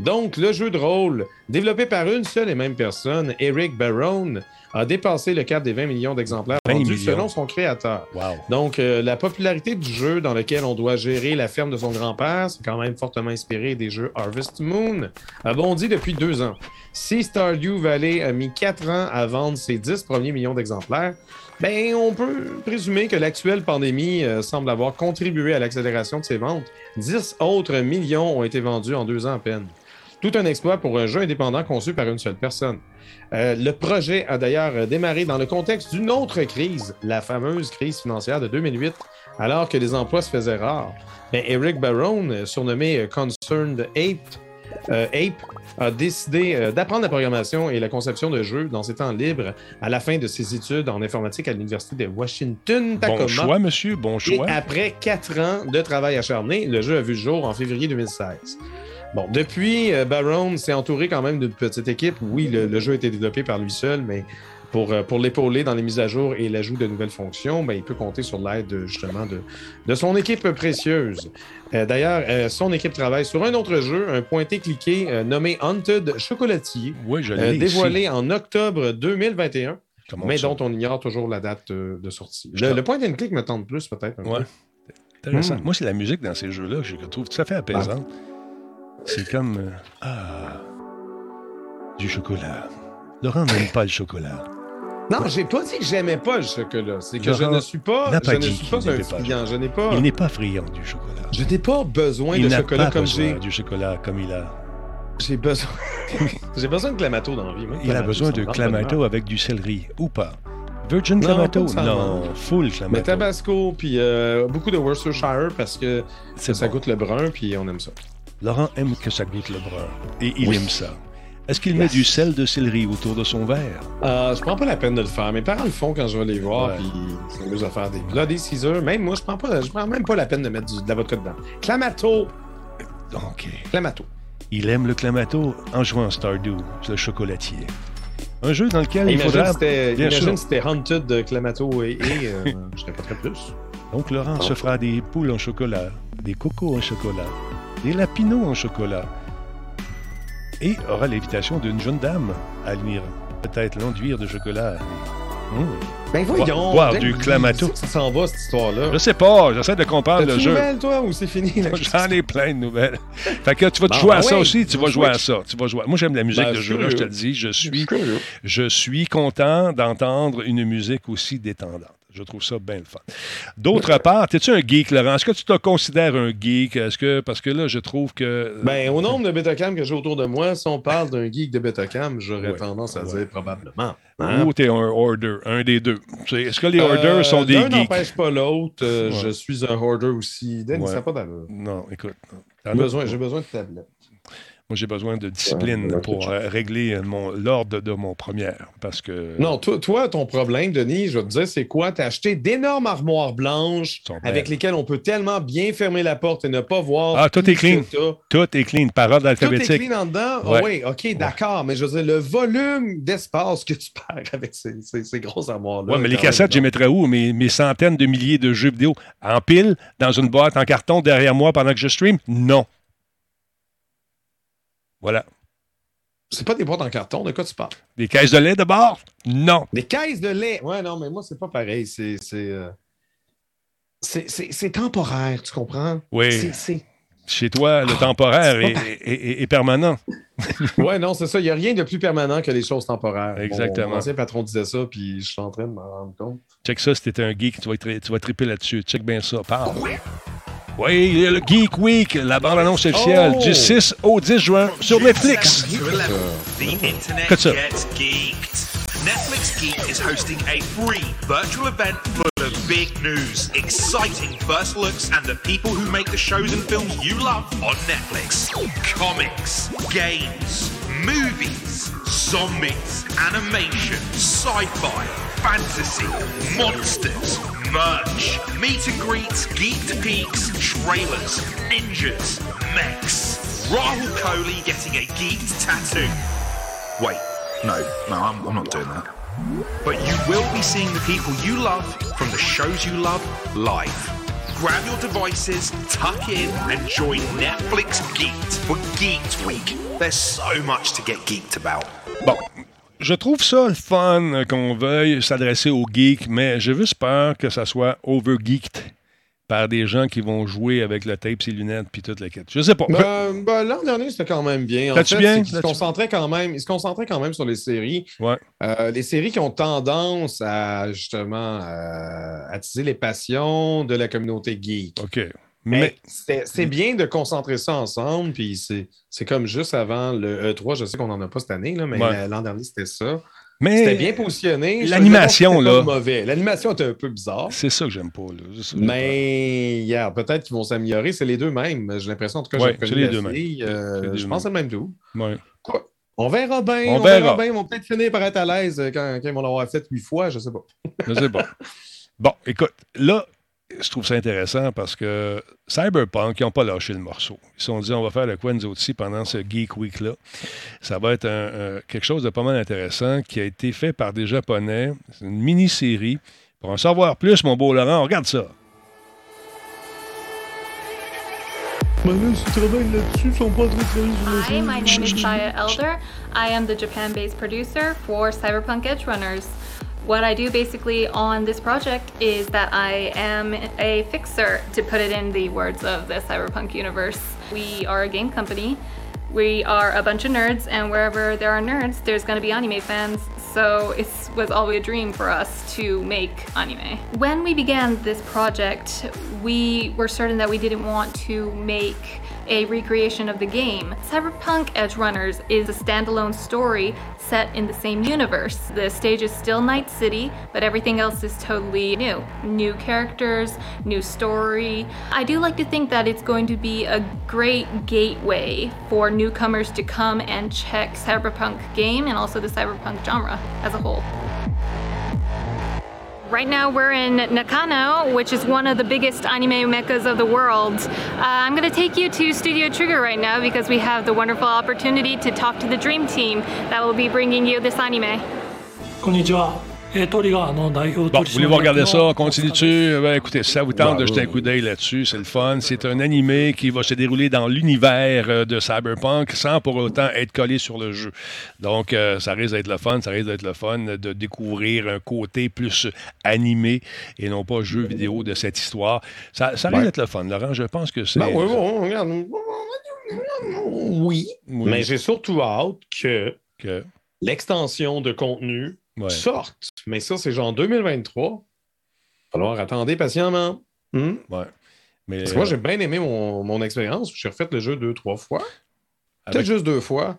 Donc, le jeu de rôle, développé par une seule et même personne, Eric Barone, a dépassé le cap des 20 millions d'exemplaires 20 vendus selon son créateur. Wow. Donc, euh, la popularité du jeu dans lequel on doit gérer la ferme de son grand-père, c'est quand même fortement inspiré des jeux Harvest Moon, a bondi depuis deux ans. Si Stardew Valley a mis quatre ans à vendre ses 10 premiers millions d'exemplaires, ben, on peut présumer que l'actuelle pandémie euh, semble avoir contribué à l'accélération de ses ventes. 10 autres millions ont été vendus en deux ans à peine. Tout un exploit pour un jeu indépendant conçu par une seule personne. Euh, le projet a d'ailleurs euh, démarré dans le contexte d'une autre crise, la fameuse crise financière de 2008, alors que les emplois se faisaient rares. Ben, Eric Barone, euh, surnommé Concerned Ape, euh, Ape, a décidé euh, d'apprendre la programmation et la conception de jeux dans ses temps libres à la fin de ses études en informatique à l'Université de Washington, Tacoma. Bon choix, monsieur, bon Et choix. après quatre ans de travail acharné, le jeu a vu le jour en février 2016. Bon, depuis, euh, Barone s'est entouré quand même d'une petite équipe. Oui, le, le jeu a été développé par lui seul, mais pour, euh, pour l'épauler dans les mises à jour et l'ajout de nouvelles fonctions, ben, il peut compter sur l'aide justement de, de son équipe précieuse. Euh, D'ailleurs, euh, son équipe travaille sur un autre jeu, un pointé-cliqué euh, nommé Haunted Chocolatier, Oui, je ici. dévoilé en octobre 2021 Comment mais ça? dont on ignore toujours la date de sortie. Le, le point and click me tente plus, peut-être. Ouais. peu. Intéressant. Hmm. Moi, c'est la musique dans ces jeux-là que je trouve tout à fait apaisante. C'est comme. euh, ah. Du chocolat. Laurent n'aime pas le chocolat. Non, j'ai pas dit que j'aimais pas le chocolat. C'est que je ne suis pas, pas je ne suis pas un friand. Je n'ai pas, Il n'est pas friand du chocolat. je n'ai pas besoin il de chocolat pas comme j'ai. du chocolat comme il a. J'ai besoin. j'ai besoin de clamato dans la vie. moi. Il a besoin de clamato avec du céleri, ou pas? Virgin clamato? Non, full Mais clamato. Tabasco, puis euh, beaucoup de Worcestershire parce que ça bon. goûte le brun, puis on aime ça. Laurent aime que ça goûte le brun. Et il Oui. aime ça. Est-ce qu'il met du sel de céleri autour de son verre? Euh, je prends pas la peine de le faire. Mes parents le font quand je vais les voir, puis amusent à faire des plats, des Caesar. Même moi, je prends pas, je prends même pas la peine de mettre du- de la vodka dedans. Clamato, OK. clamato. Il aime le clamato en jouant à Stardew, le chocolatier. Un jeu dans lequel il faudra... c'était bien imagine si c'était Haunted de Clamato et, et euh, je serais pas très plus. Donc Laurent se fera des poules en chocolat, des cocos en chocolat, des lapinots en chocolat. Et aura l'invitation d'une jeune dame à venir peut-être l'enduire de chocolat. Mmh. Ben voyons! boire ben, du Clamato. Ça s'en va, cette histoire-là. Je sais pas, j'essaie de comprendre le jeu. une nouvelle, toi, ou c'est fini? J'en ai plein de nouvelles. fait que tu vas te Bon, jouer à ah ça aussi, tu vas jouer à ça. Tu vas jouer. Moi, j'aime la musique Ben, de je jeu, suis là, je te le dis. Je suis, je suis content d'entendre une musique aussi détendante. Je trouve ça bien le fun. D'autre part, es-tu un geek, Laurent? Est-ce que tu te considères un geek? Est-ce que, parce que là, je trouve que. Ben, au nombre de Betacam que j'ai autour de moi, si on parle d'un geek de Betacam, j'aurais Ouais, tendance à ouais. dire probablement. Hein? Ou t'es un order, un des deux. Est-ce que les orders Euh, sont des L'un geeks? n'empêche pas l'autre. euh, Ouais. Je suis un hoarder aussi. Denis, Ouais. ça pas d'allure. Non, écoute. J'ai besoin, besoin de tablette. Moi, j'ai besoin de discipline Ouais, pour euh, régler euh, mon- l'ordre de mon première. Parce que. Non, toi, toi, ton problème, Denis, je vais te dire, c'est quoi? T'as acheté d'énormes armoires blanches avec lesquelles on peut tellement bien fermer la porte et ne pas voir. Ah, tout est clean. Tout est clean, par ordre Tout est alphabétique. clean en dedans? Ah oui, OK, d'accord. Mais je veux dire, le volume d'espace que tu perds avec ces, ces- ces grosses armoires-là. Ouais, mais les cassettes, je mettrais où? Mes, mes centaines de milliers de jeux vidéo en pile, dans une boîte en carton derrière moi pendant que je stream? Non. Voilà. C'est pas des boîtes en carton, de quoi tu parles? Des caisses de lait de bord? Non. Des caisses de lait? Ouais, non, mais moi, c'est pas pareil. C'est. C'est euh, c'est- temporaire, tu comprends? Oui. C'est- c'est- Chez toi, le temporaire c'est est, est- est- est permanent. Ouais, non, c'est ça. Il n'y a rien de plus permanent que les choses temporaires. Exactement. Mon, ancien patron disait ça, puis je suis en train de m'en rendre compte. Check ça, si t'es un geek, tu vas, tri- tu vas triper là-dessus. Check bien ça. Parle. Oui, le Geek Week, la bande-annonce officielle Oh! du 6 au 10 juin sur Netflix. To 11, the internet Cut ça. Netflix Geek is hosting a free virtual event full of big news, exciting first looks, and the people who make the shows and films you love on Netflix. Comics, games, movies, zombies, animation, sci-fi, fantasy, monsters, merch, meet and greets, geeked peaks, trailers, ninjas, mechs. Rahul Kohli getting a geeked tattoo. Wait, no, no, I'm, I'm not doing that. But you will be seeing the people you love from the shows you love live. Grab your devices, tuck in, and join Netflix Geeked for Geeked Week. There's so much to get geeked about. Bon, je trouve ça le fun qu'on veuille s'adresser aux geeks, mais j'ai juste peur que ça soit overgeeked par des gens qui vont jouer avec le tape, ses lunettes, puis toute la quête. Je sais pas. Ben, ben, L'an dernier, c'était quand même bien. En fait, bien? qu'il se concentrait quand même, il se concentrait quand même sur les séries. Ouais. Euh, les séries qui ont tendance à justement euh, attiser les passions de la communauté geek. OK. Mais Mais, c'est bien de concentrer ça ensemble, puis c'est c'est comme juste avant le E3, je sais qu'on n'en a pas cette année, là, mais Ouais. l'an dernier, c'était ça. Mais C'était bien positionné. L'animation, là. mauvais. L'animation était un peu bizarre. c'est ça que j'aime pas. Là. Mais yeah, peut-être qu'ils vont s'améliorer. C'est les deux mêmes. J'ai l'impression, en tout cas, Ouais, j'ai les deux mêmes. euh, C'est les deux je pense que c'est le même tout. pas. Ouais. Quoi? On verra bien. On On, verra, verra. bien. Ils vont peut-être finir par être à l'aise quand, quand ils vont l'avoir fait huit fois, je sais pas. Je sais pas. Bon, écoute, là, je trouve ça intéressant parce que Cyberpunk, ils n'ont pas lâché le morceau. Ils se sont dit, on va faire le quoi nous pendant ce Geek Week-là. Ça va être un- un- quelque chose de pas mal intéressant qui a été fait par des Japonais. C'est une mini-série. Pour en savoir plus, mon beau Laurent, regarde ça. Mais là, s'ils travaillent là-dessus, ils sont pas très très Hi, my name is Saya Elder. I am the Japan based producer for Cyberpunk Edge Runners. What I do basically on this project is that I am a fixer, to put it in the words of the Cyberpunk universe. We are a game company. We are a bunch of nerds, and wherever there are nerds, there's to be anime fans. So it was always a dream for us to make anime. When we began this project, we were certain that we didn't want to make a recreation of the game. Cyberpunk Edge Runners is a standalone story set in the same universe. The stage is still Night City, but everything else is totally new. New characters, new story. I do like to think that it's going to be a great gateway for newcomers to come and check Cyberpunk game and also the Cyberpunk genre as a whole. Right now, we're in Nakano, which is one of the biggest anime meccas of the world. Uh, I'm going to take you to Studio Trigger right now because we have the wonderful opportunity to talk to the Dream Team that will be bringing you this anime. こ Et voulez-vous regarder ça? Continue-tu? Ben, écoutez, ça vous tente de jeter un bah, coup d'œil là-dessus, c'est le fun. C'est un animé qui va se dérouler dans l'univers euh, de Cyberpunk sans pour autant être collé sur le jeu. Donc, euh, ça risque d'être le fun, ça risque d'être le fun de découvrir un côté plus animé et non pas jeu vidéo de cette histoire. Ça, risque d'être le fun, Laurent. Je pense que bah, c'est. Oui, Mais j'ai surtout hâte que... l'extension de contenu ouais. sorte. Mais ça, c'est genre 2023. Il va falloir attendre patiemment. Hmm? ouais. Mais, Parce que moi, euh, j'ai bien aimé mon, mon expérience. J'ai refait le jeu deux, trois fois. Peut-être juste deux fois.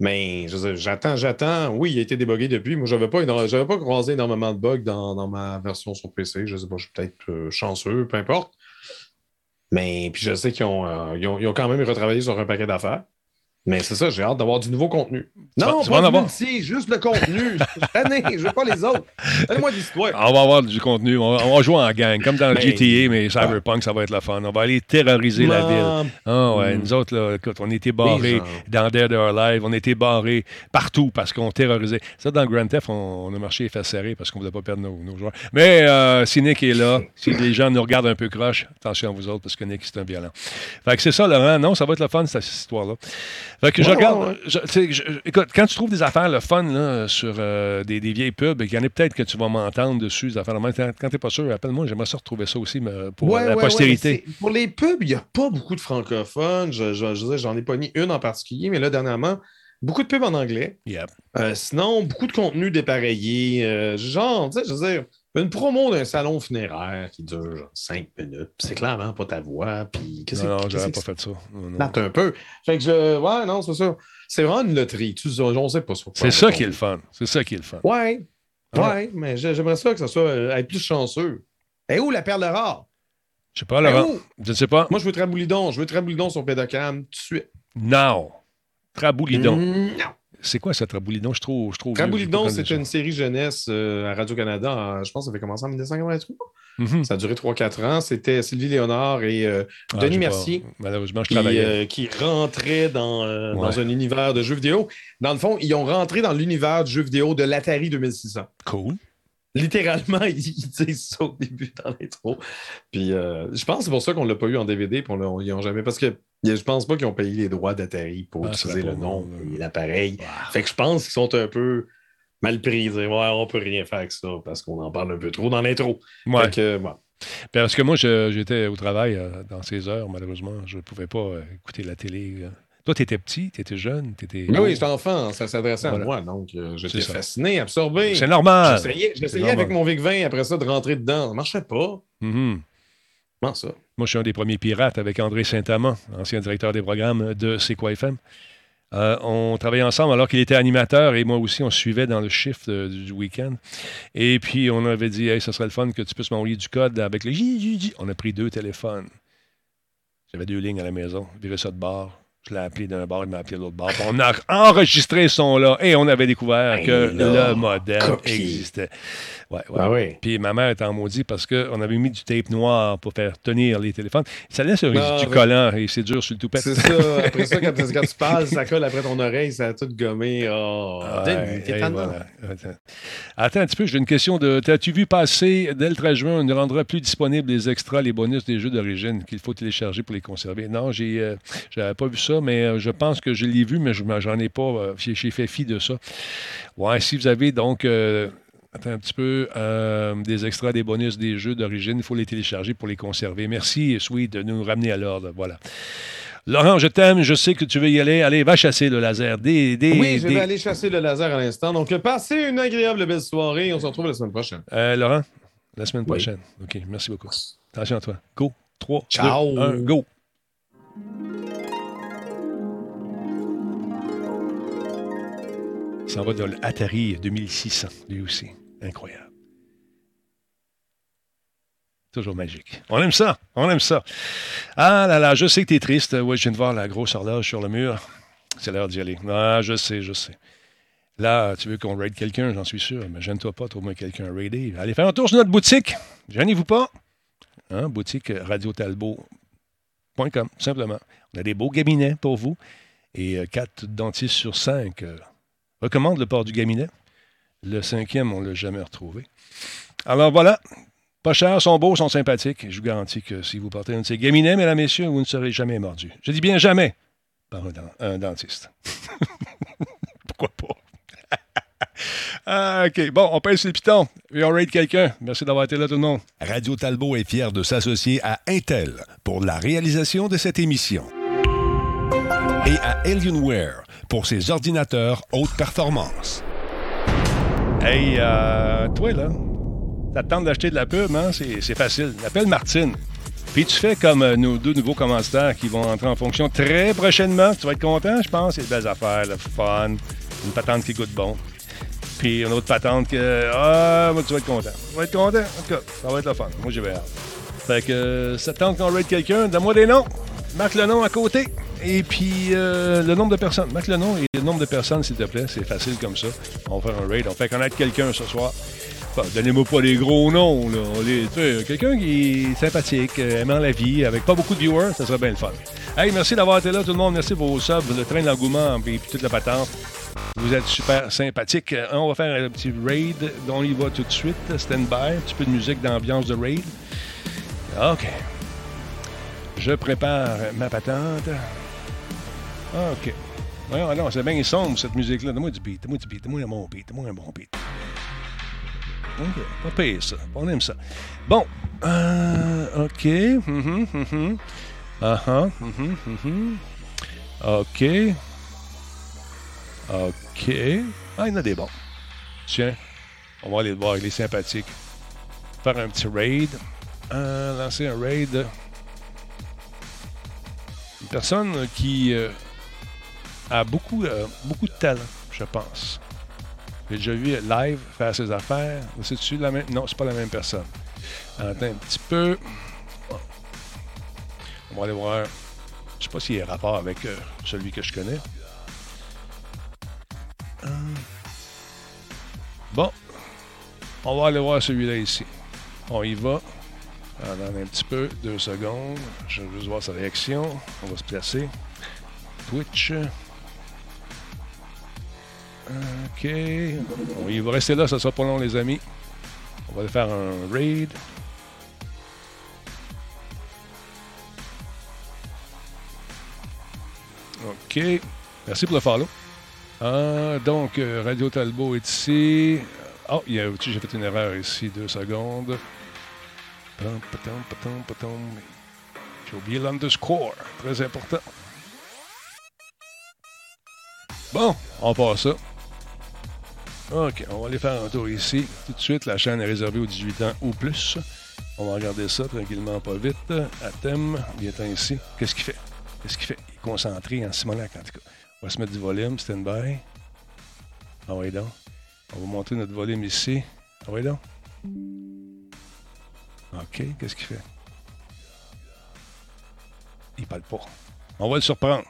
Mais j'attends, j'attends. Oui, il a été débugué depuis. Moi, je n'avais pas, pas croisé énormément de bugs dans, dans ma version sur PC. Je sais pas, je suis peut-être euh, chanceux, peu importe. Mais puis je sais qu'ils ont, euh, ils ont, ils ont quand même retravaillé sur un paquet d'affaires. Mais c'est ça, j'ai hâte d'avoir du nouveau contenu. Tu Non, tu vas pas multi, juste le contenu. Année, je veux pas les autres. Donnez-moi de l'histoire. On va avoir du contenu. On va, on va jouer en gang, comme dans Ben, GTA, mais Cyberpunk, ça va être le fun. On va aller terroriser la ville. Ah ouais, Mm. nous autres, là, écoute, on était barrés dans Dead or Alive, on était barrés partout parce qu'on terrorisait. Ça, dans Grand Theft, on, on a marché les fesses serrées parce qu'on ne voulait pas perdre nos, nos joueurs. Mais euh, si Nick est là, si les gens nous regardent un peu croche, attention à vous autres parce que Nick, c'est un violent. Fait que c'est ça, Laurent. Non, ça va être le fun, cette histoire-là. Fait que je regarde. ouais, ouais. je- tu sais, je- écoute, quand tu trouves des affaires, le fun, là, sur euh, des, des vieilles pubs, il y en a peut-être que tu vas m'entendre dessus, des affaires. Quand tu n'es pas sûr, appelle-moi, j'aimerais ça retrouver ça aussi mais pour Ouais, la postérité. pour les pubs, il n'y a pas beaucoup de francophones. Je, je, je veux dire, j'en ai pas mis une en particulier, mais là, dernièrement, beaucoup de pubs en anglais. Yep. Euh, sinon, beaucoup de contenu dépareillé. euh, genre, tu sais, je veux dire, une promo d'un salon funéraire qui dure 5 minutes. C'est clairement pas ta voix. Puis qu'est-ce Non, non, j'aurais pas fait ça. Non, un peu. Fait que je. Ouais, non, c'est ça. C'est vraiment une loterie. Tu sais, on sait pas quoi C'est ça qui est le fun. C'est ça qui est le fun. Ouais. Ouais, mais j'ai- j'aimerais ça que ça soit euh, être plus chanceux. Et où la perle rare? Je sais pas, Laurent. Je ne sais pas. Moi, je veux Traboulidon. Je veux Traboulidon sur Pédocam tout de suite. Non. Traboulidon. Mm, non. C'est quoi ça, Traboulidon? Je trouve. Je trouve Traboulidon, c'est une série jeunesse euh, à Radio-Canada. Je pense que ça avait commencé en 1983. Mhm. Ça a duré 3-4 ans. C'était Sylvie Léonard et euh, Ah, Denis pas- Mercier Malheureusement, je qui, travaillais. euh, qui rentraient dans, Ouais. dans un univers de jeux vidéo. Dans le fond, ils ont rentré dans l'univers du jeu vidéo de l'Atari 2600. Cool. Littéralement, ils, ils disent ça au début dans l'intro. Puis je pense que c'est pour ça qu'on l'a pas eu en DVD. Puis on l'a- ils ont jamais. Parce que je pense pas qu'ils ont payé les droits d'Atari pour Ah, utiliser le nom et l'appareil. Fait que je pense qu'ils sont un peu mal pris. Ouais, on peut rien faire avec ça parce qu'on en parle un peu trop dans l'intro. Ouais. Fait que, ouais. Parce que moi, j'étais au travail euh, dans ces heures, malheureusement. Je ne pouvais pas euh, écouter la télé. euh. Toi, tu étais petit, tu étais jeune, tu étais. Mais oui, j'étais enfant, ça s'adressait Voilà. à moi, donc euh, j'étais fasciné, absorbé. C'est normal. J'essayais, avec mon Vic-20 après ça de rentrer dedans. Ça marchait pas. Mhm. Comment ça? Moi, je suis un des premiers pirates avec André Saint-Amand, ancien directeur des programmes de C'est FM. Euh, on travaillait ensemble alors qu'il était animateur et moi aussi, on suivait dans le shift euh, du week-end. Et puis, on avait dit, hey, ça serait le fun que tu puisses m'envoyer du code avec le J, J, J. On a pris deux téléphones. J'avais deux lignes à la maison. Viré ça de bord. Je l'ai appelé d'un bord, il m'a appelé de l'autre bord. On a enregistré ce son-là et on avait découvert Ben que là, le modèle copier. existait. Ouais, ouais. Ah oui. Puis ma mère était en maudit parce qu'on avait mis du tape noir pour faire tenir les téléphones. Ça laisse un Ah, du collant et c'est dur sur le toupette. C'est ça. Après ça, quand, quand tu parles, ça colle après ton oreille, ça a tout gommé. Oh, Ouais, voilà. Attends. Un petit peu, j'ai une question de. T'as-tu vu passer dès le 13 juin, on ne rendra plus disponibles les extras, les bonus des jeux d'origine qu'il faut télécharger pour les conserver? Non, j'ai euh, j'avais pas vu ça, mais euh, je pense que je l'ai vu, mais je j'en ai pas. euh, j'ai fait fi de ça. Ouais, si vous avez donc. euh, Attends un petit peu. euh, des extras, des bonus des jeux d'origine, il faut les télécharger pour les conserver. Merci, Sweet, de nous ramener à l'ordre. Voilà. Laurent, je t'aime, je sais que tu veux y aller. Allez, va chasser le laser. Des, des, Oui, je des- vais aller chasser le laser à l'instant. Donc, passez une agréable belle soirée. On se retrouve la semaine prochaine. Euh, Laurent, la semaine Oui. prochaine. OK, merci beaucoup. Attention à toi. Go. 3, Ciao. 2, 1, go. s'en va dans l'Atari 2600, lui aussi. Incroyable. Toujours magique. On aime ça. On aime ça. Ah là là, je sais que t'es triste. Oui, je viens de voir la grosse horloge sur le mur. C'est l'heure d'y aller. Ah, je sais, je sais. Là, tu veux qu'on raid quelqu'un, j'en suis sûr. Mais gêne-toi pas, trouve-moi quelqu'un à raider. Allez faire un tour sur notre boutique. Gênez-vous pas. Hein, boutique radiotalbo.com, simplement. On a des beaux cabinets pour vous. Et euh, 4 dentistes sur 5 recommande le port du gaminet. Le cinquième, on ne l'a jamais retrouvé. Alors voilà, pas cher, sont beaux, sont sympathiques. Je vous garantis que si vous portez un de ces gaminets, mesdames, messieurs, vous ne serez jamais mordu. Je dis bien jamais par un, dentiste. Pourquoi pas? Ah, OK. Bon, on pèse les pitons et on raid quelqu'un. Merci d'avoir été là, tout le monde. Radio Talbot est fier de s'associer à Intel pour la réalisation de cette émission et à Alienware pour ses ordinateurs haute performance. Hey, euh, toi, là, t'attends d'acheter de la pub, hein? C'est facile. Appelle Martine. Puis tu fais comme euh, nos deux nouveaux commentaires qui vont entrer en fonction très prochainement. Tu vas être content, je pense. C'est des belles affaires, le fun. Une patente qui goûte bon. Puis une autre patente que. Ah, moi, tu vas être content. Tu vas être content. En tout cas, ça va être le fun. Moi, j'ai hâte. Fait que euh, ça te tente qu'on raid quelqu'un, donne-moi des noms. Marque le nom à côté. Et puis euh, le nombre de personnes. Marque le nom et le nombre de personnes, s'il te plaît. C'est facile comme ça. On va faire un raid. On fait connaître quelqu'un ce soir. Donnez-moi pas des gros noms. Les- Quelqu'un qui est sympathique, euh, aimant la vie, avec pas beaucoup de viewers, ça serait bien le fun. Hey, merci d'avoir été là, tout le monde. Merci pour vos subs, le train de l'engouement et puis toute la patente. Vous êtes super sympathique. Euh, On va faire un petit raid. On y va tout de suite. Stand by. Un petit peu de musique d'ambiance de raid. OK. Je prépare ma patente. OK. Ouais, non, c'est bien sombre, cette musique-là. Donne-moi du beat. Donne-moi du beat. Donne-moi un bon beat. Donne-moi un bon beat. OK. Pas pire, ça. On aime ça. Bon. Euh, OK. Mhm, mhm. Ah ah. mhm, mhm. OK. OK. Ah, il y en a des bons. Tiens. On va aller le voir. Il est sympathique. Faire un petit raid. Euh, lancer un raid. Une personne qui euh, a beaucoup, euh, beaucoup de talent, je pense. J'ai déjà vu live faire ses affaires. C'est-tu la même? Non, c'est pas la même personne. Attends un petit peu. On va aller voir. Je sais pas s'il y a rapport avec euh, celui que je connais. Euh. Bon. On va aller voir celui-là ici. On y va. Attends un petit peu. Deux secondes. Je veux juste voir sa réaction. On va se placer. Twitch. OK. Il va rester là, ça sera pas long, les amis. On va faire un raid. OK. Merci pour le follow. Ah, donc, euh, Radio Talbot est ici. Oh, j'ai fait une erreur ici. Deux secondes. J'ai oublié l'underscore. Très important. Bon, on passe ça. OK, on va aller faire un tour ici. Tout de suite, la chaîne est réservée aux 18 ans ou plus. On va regarder ça tranquillement, pas vite. À thème, bien ici. Qu'est-ce qu'il fait? Qu'est-ce qu'il fait? Il est concentré en Simonac, en tout cas. On va se mettre du volume, stand-by. Ah oui, donc. On va monter notre volume ici. Ah oui, donc. OK, qu'est-ce qu'il fait? Il parle pas. On va le surprendre.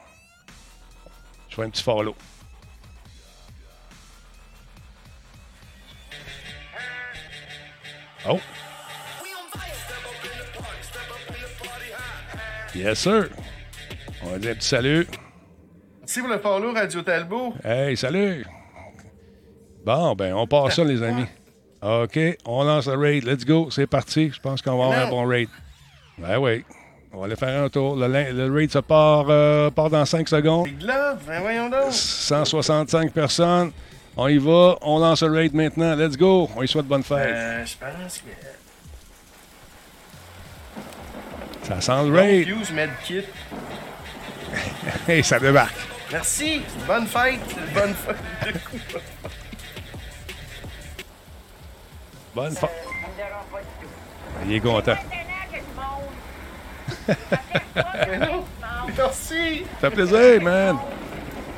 Je fais un petit follow. Oh. Yes, sir. On va dire un petit salut. Merci pour le follow, Radio Talbot. Hey, salut. Bon, ben, on part ça, les amis. OK, on lance le raid. Let's go. C'est parti. Je pense qu'on va avoir un bon raid. Ben oui. On va aller faire un tour. Le, raid se part, euh, part dans 5 secondes. Ben voyons donc. 165 personnes. On y va. On lance le raid maintenant. Let's go. On y souhaite bonne fête. Euh, je pense que. Ça sent le raid. Fuse Medkit. Hey, ça débarque. Merci. Bonne fête. Bonne fête. Bonne fête. Il est content. Merci. Ça fait plaisir, man.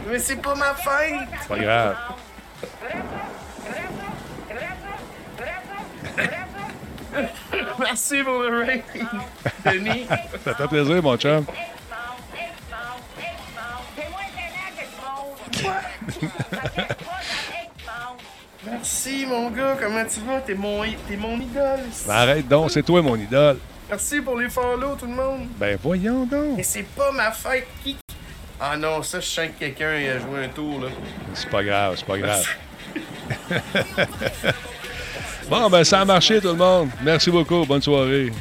Mais c'est pas ma fête. C'est pas grave. Merci pour le raid. Denis. Ça fait plaisir, mon chum. Merci, mon gars. Comment tu vas? T'es mon, t'es mon idole. Ben, arrête donc, c'est toi, mon idole. Merci pour les follow, tout le monde. Ben, voyons donc. Mais c'est pas ma fête. Qui... Ah non, ça, je sens que quelqu'un a joué un tour, là. C'est pas grave, c'est pas grave. bon, ben, ça a marché, tout le monde. Merci beaucoup. Bonne soirée.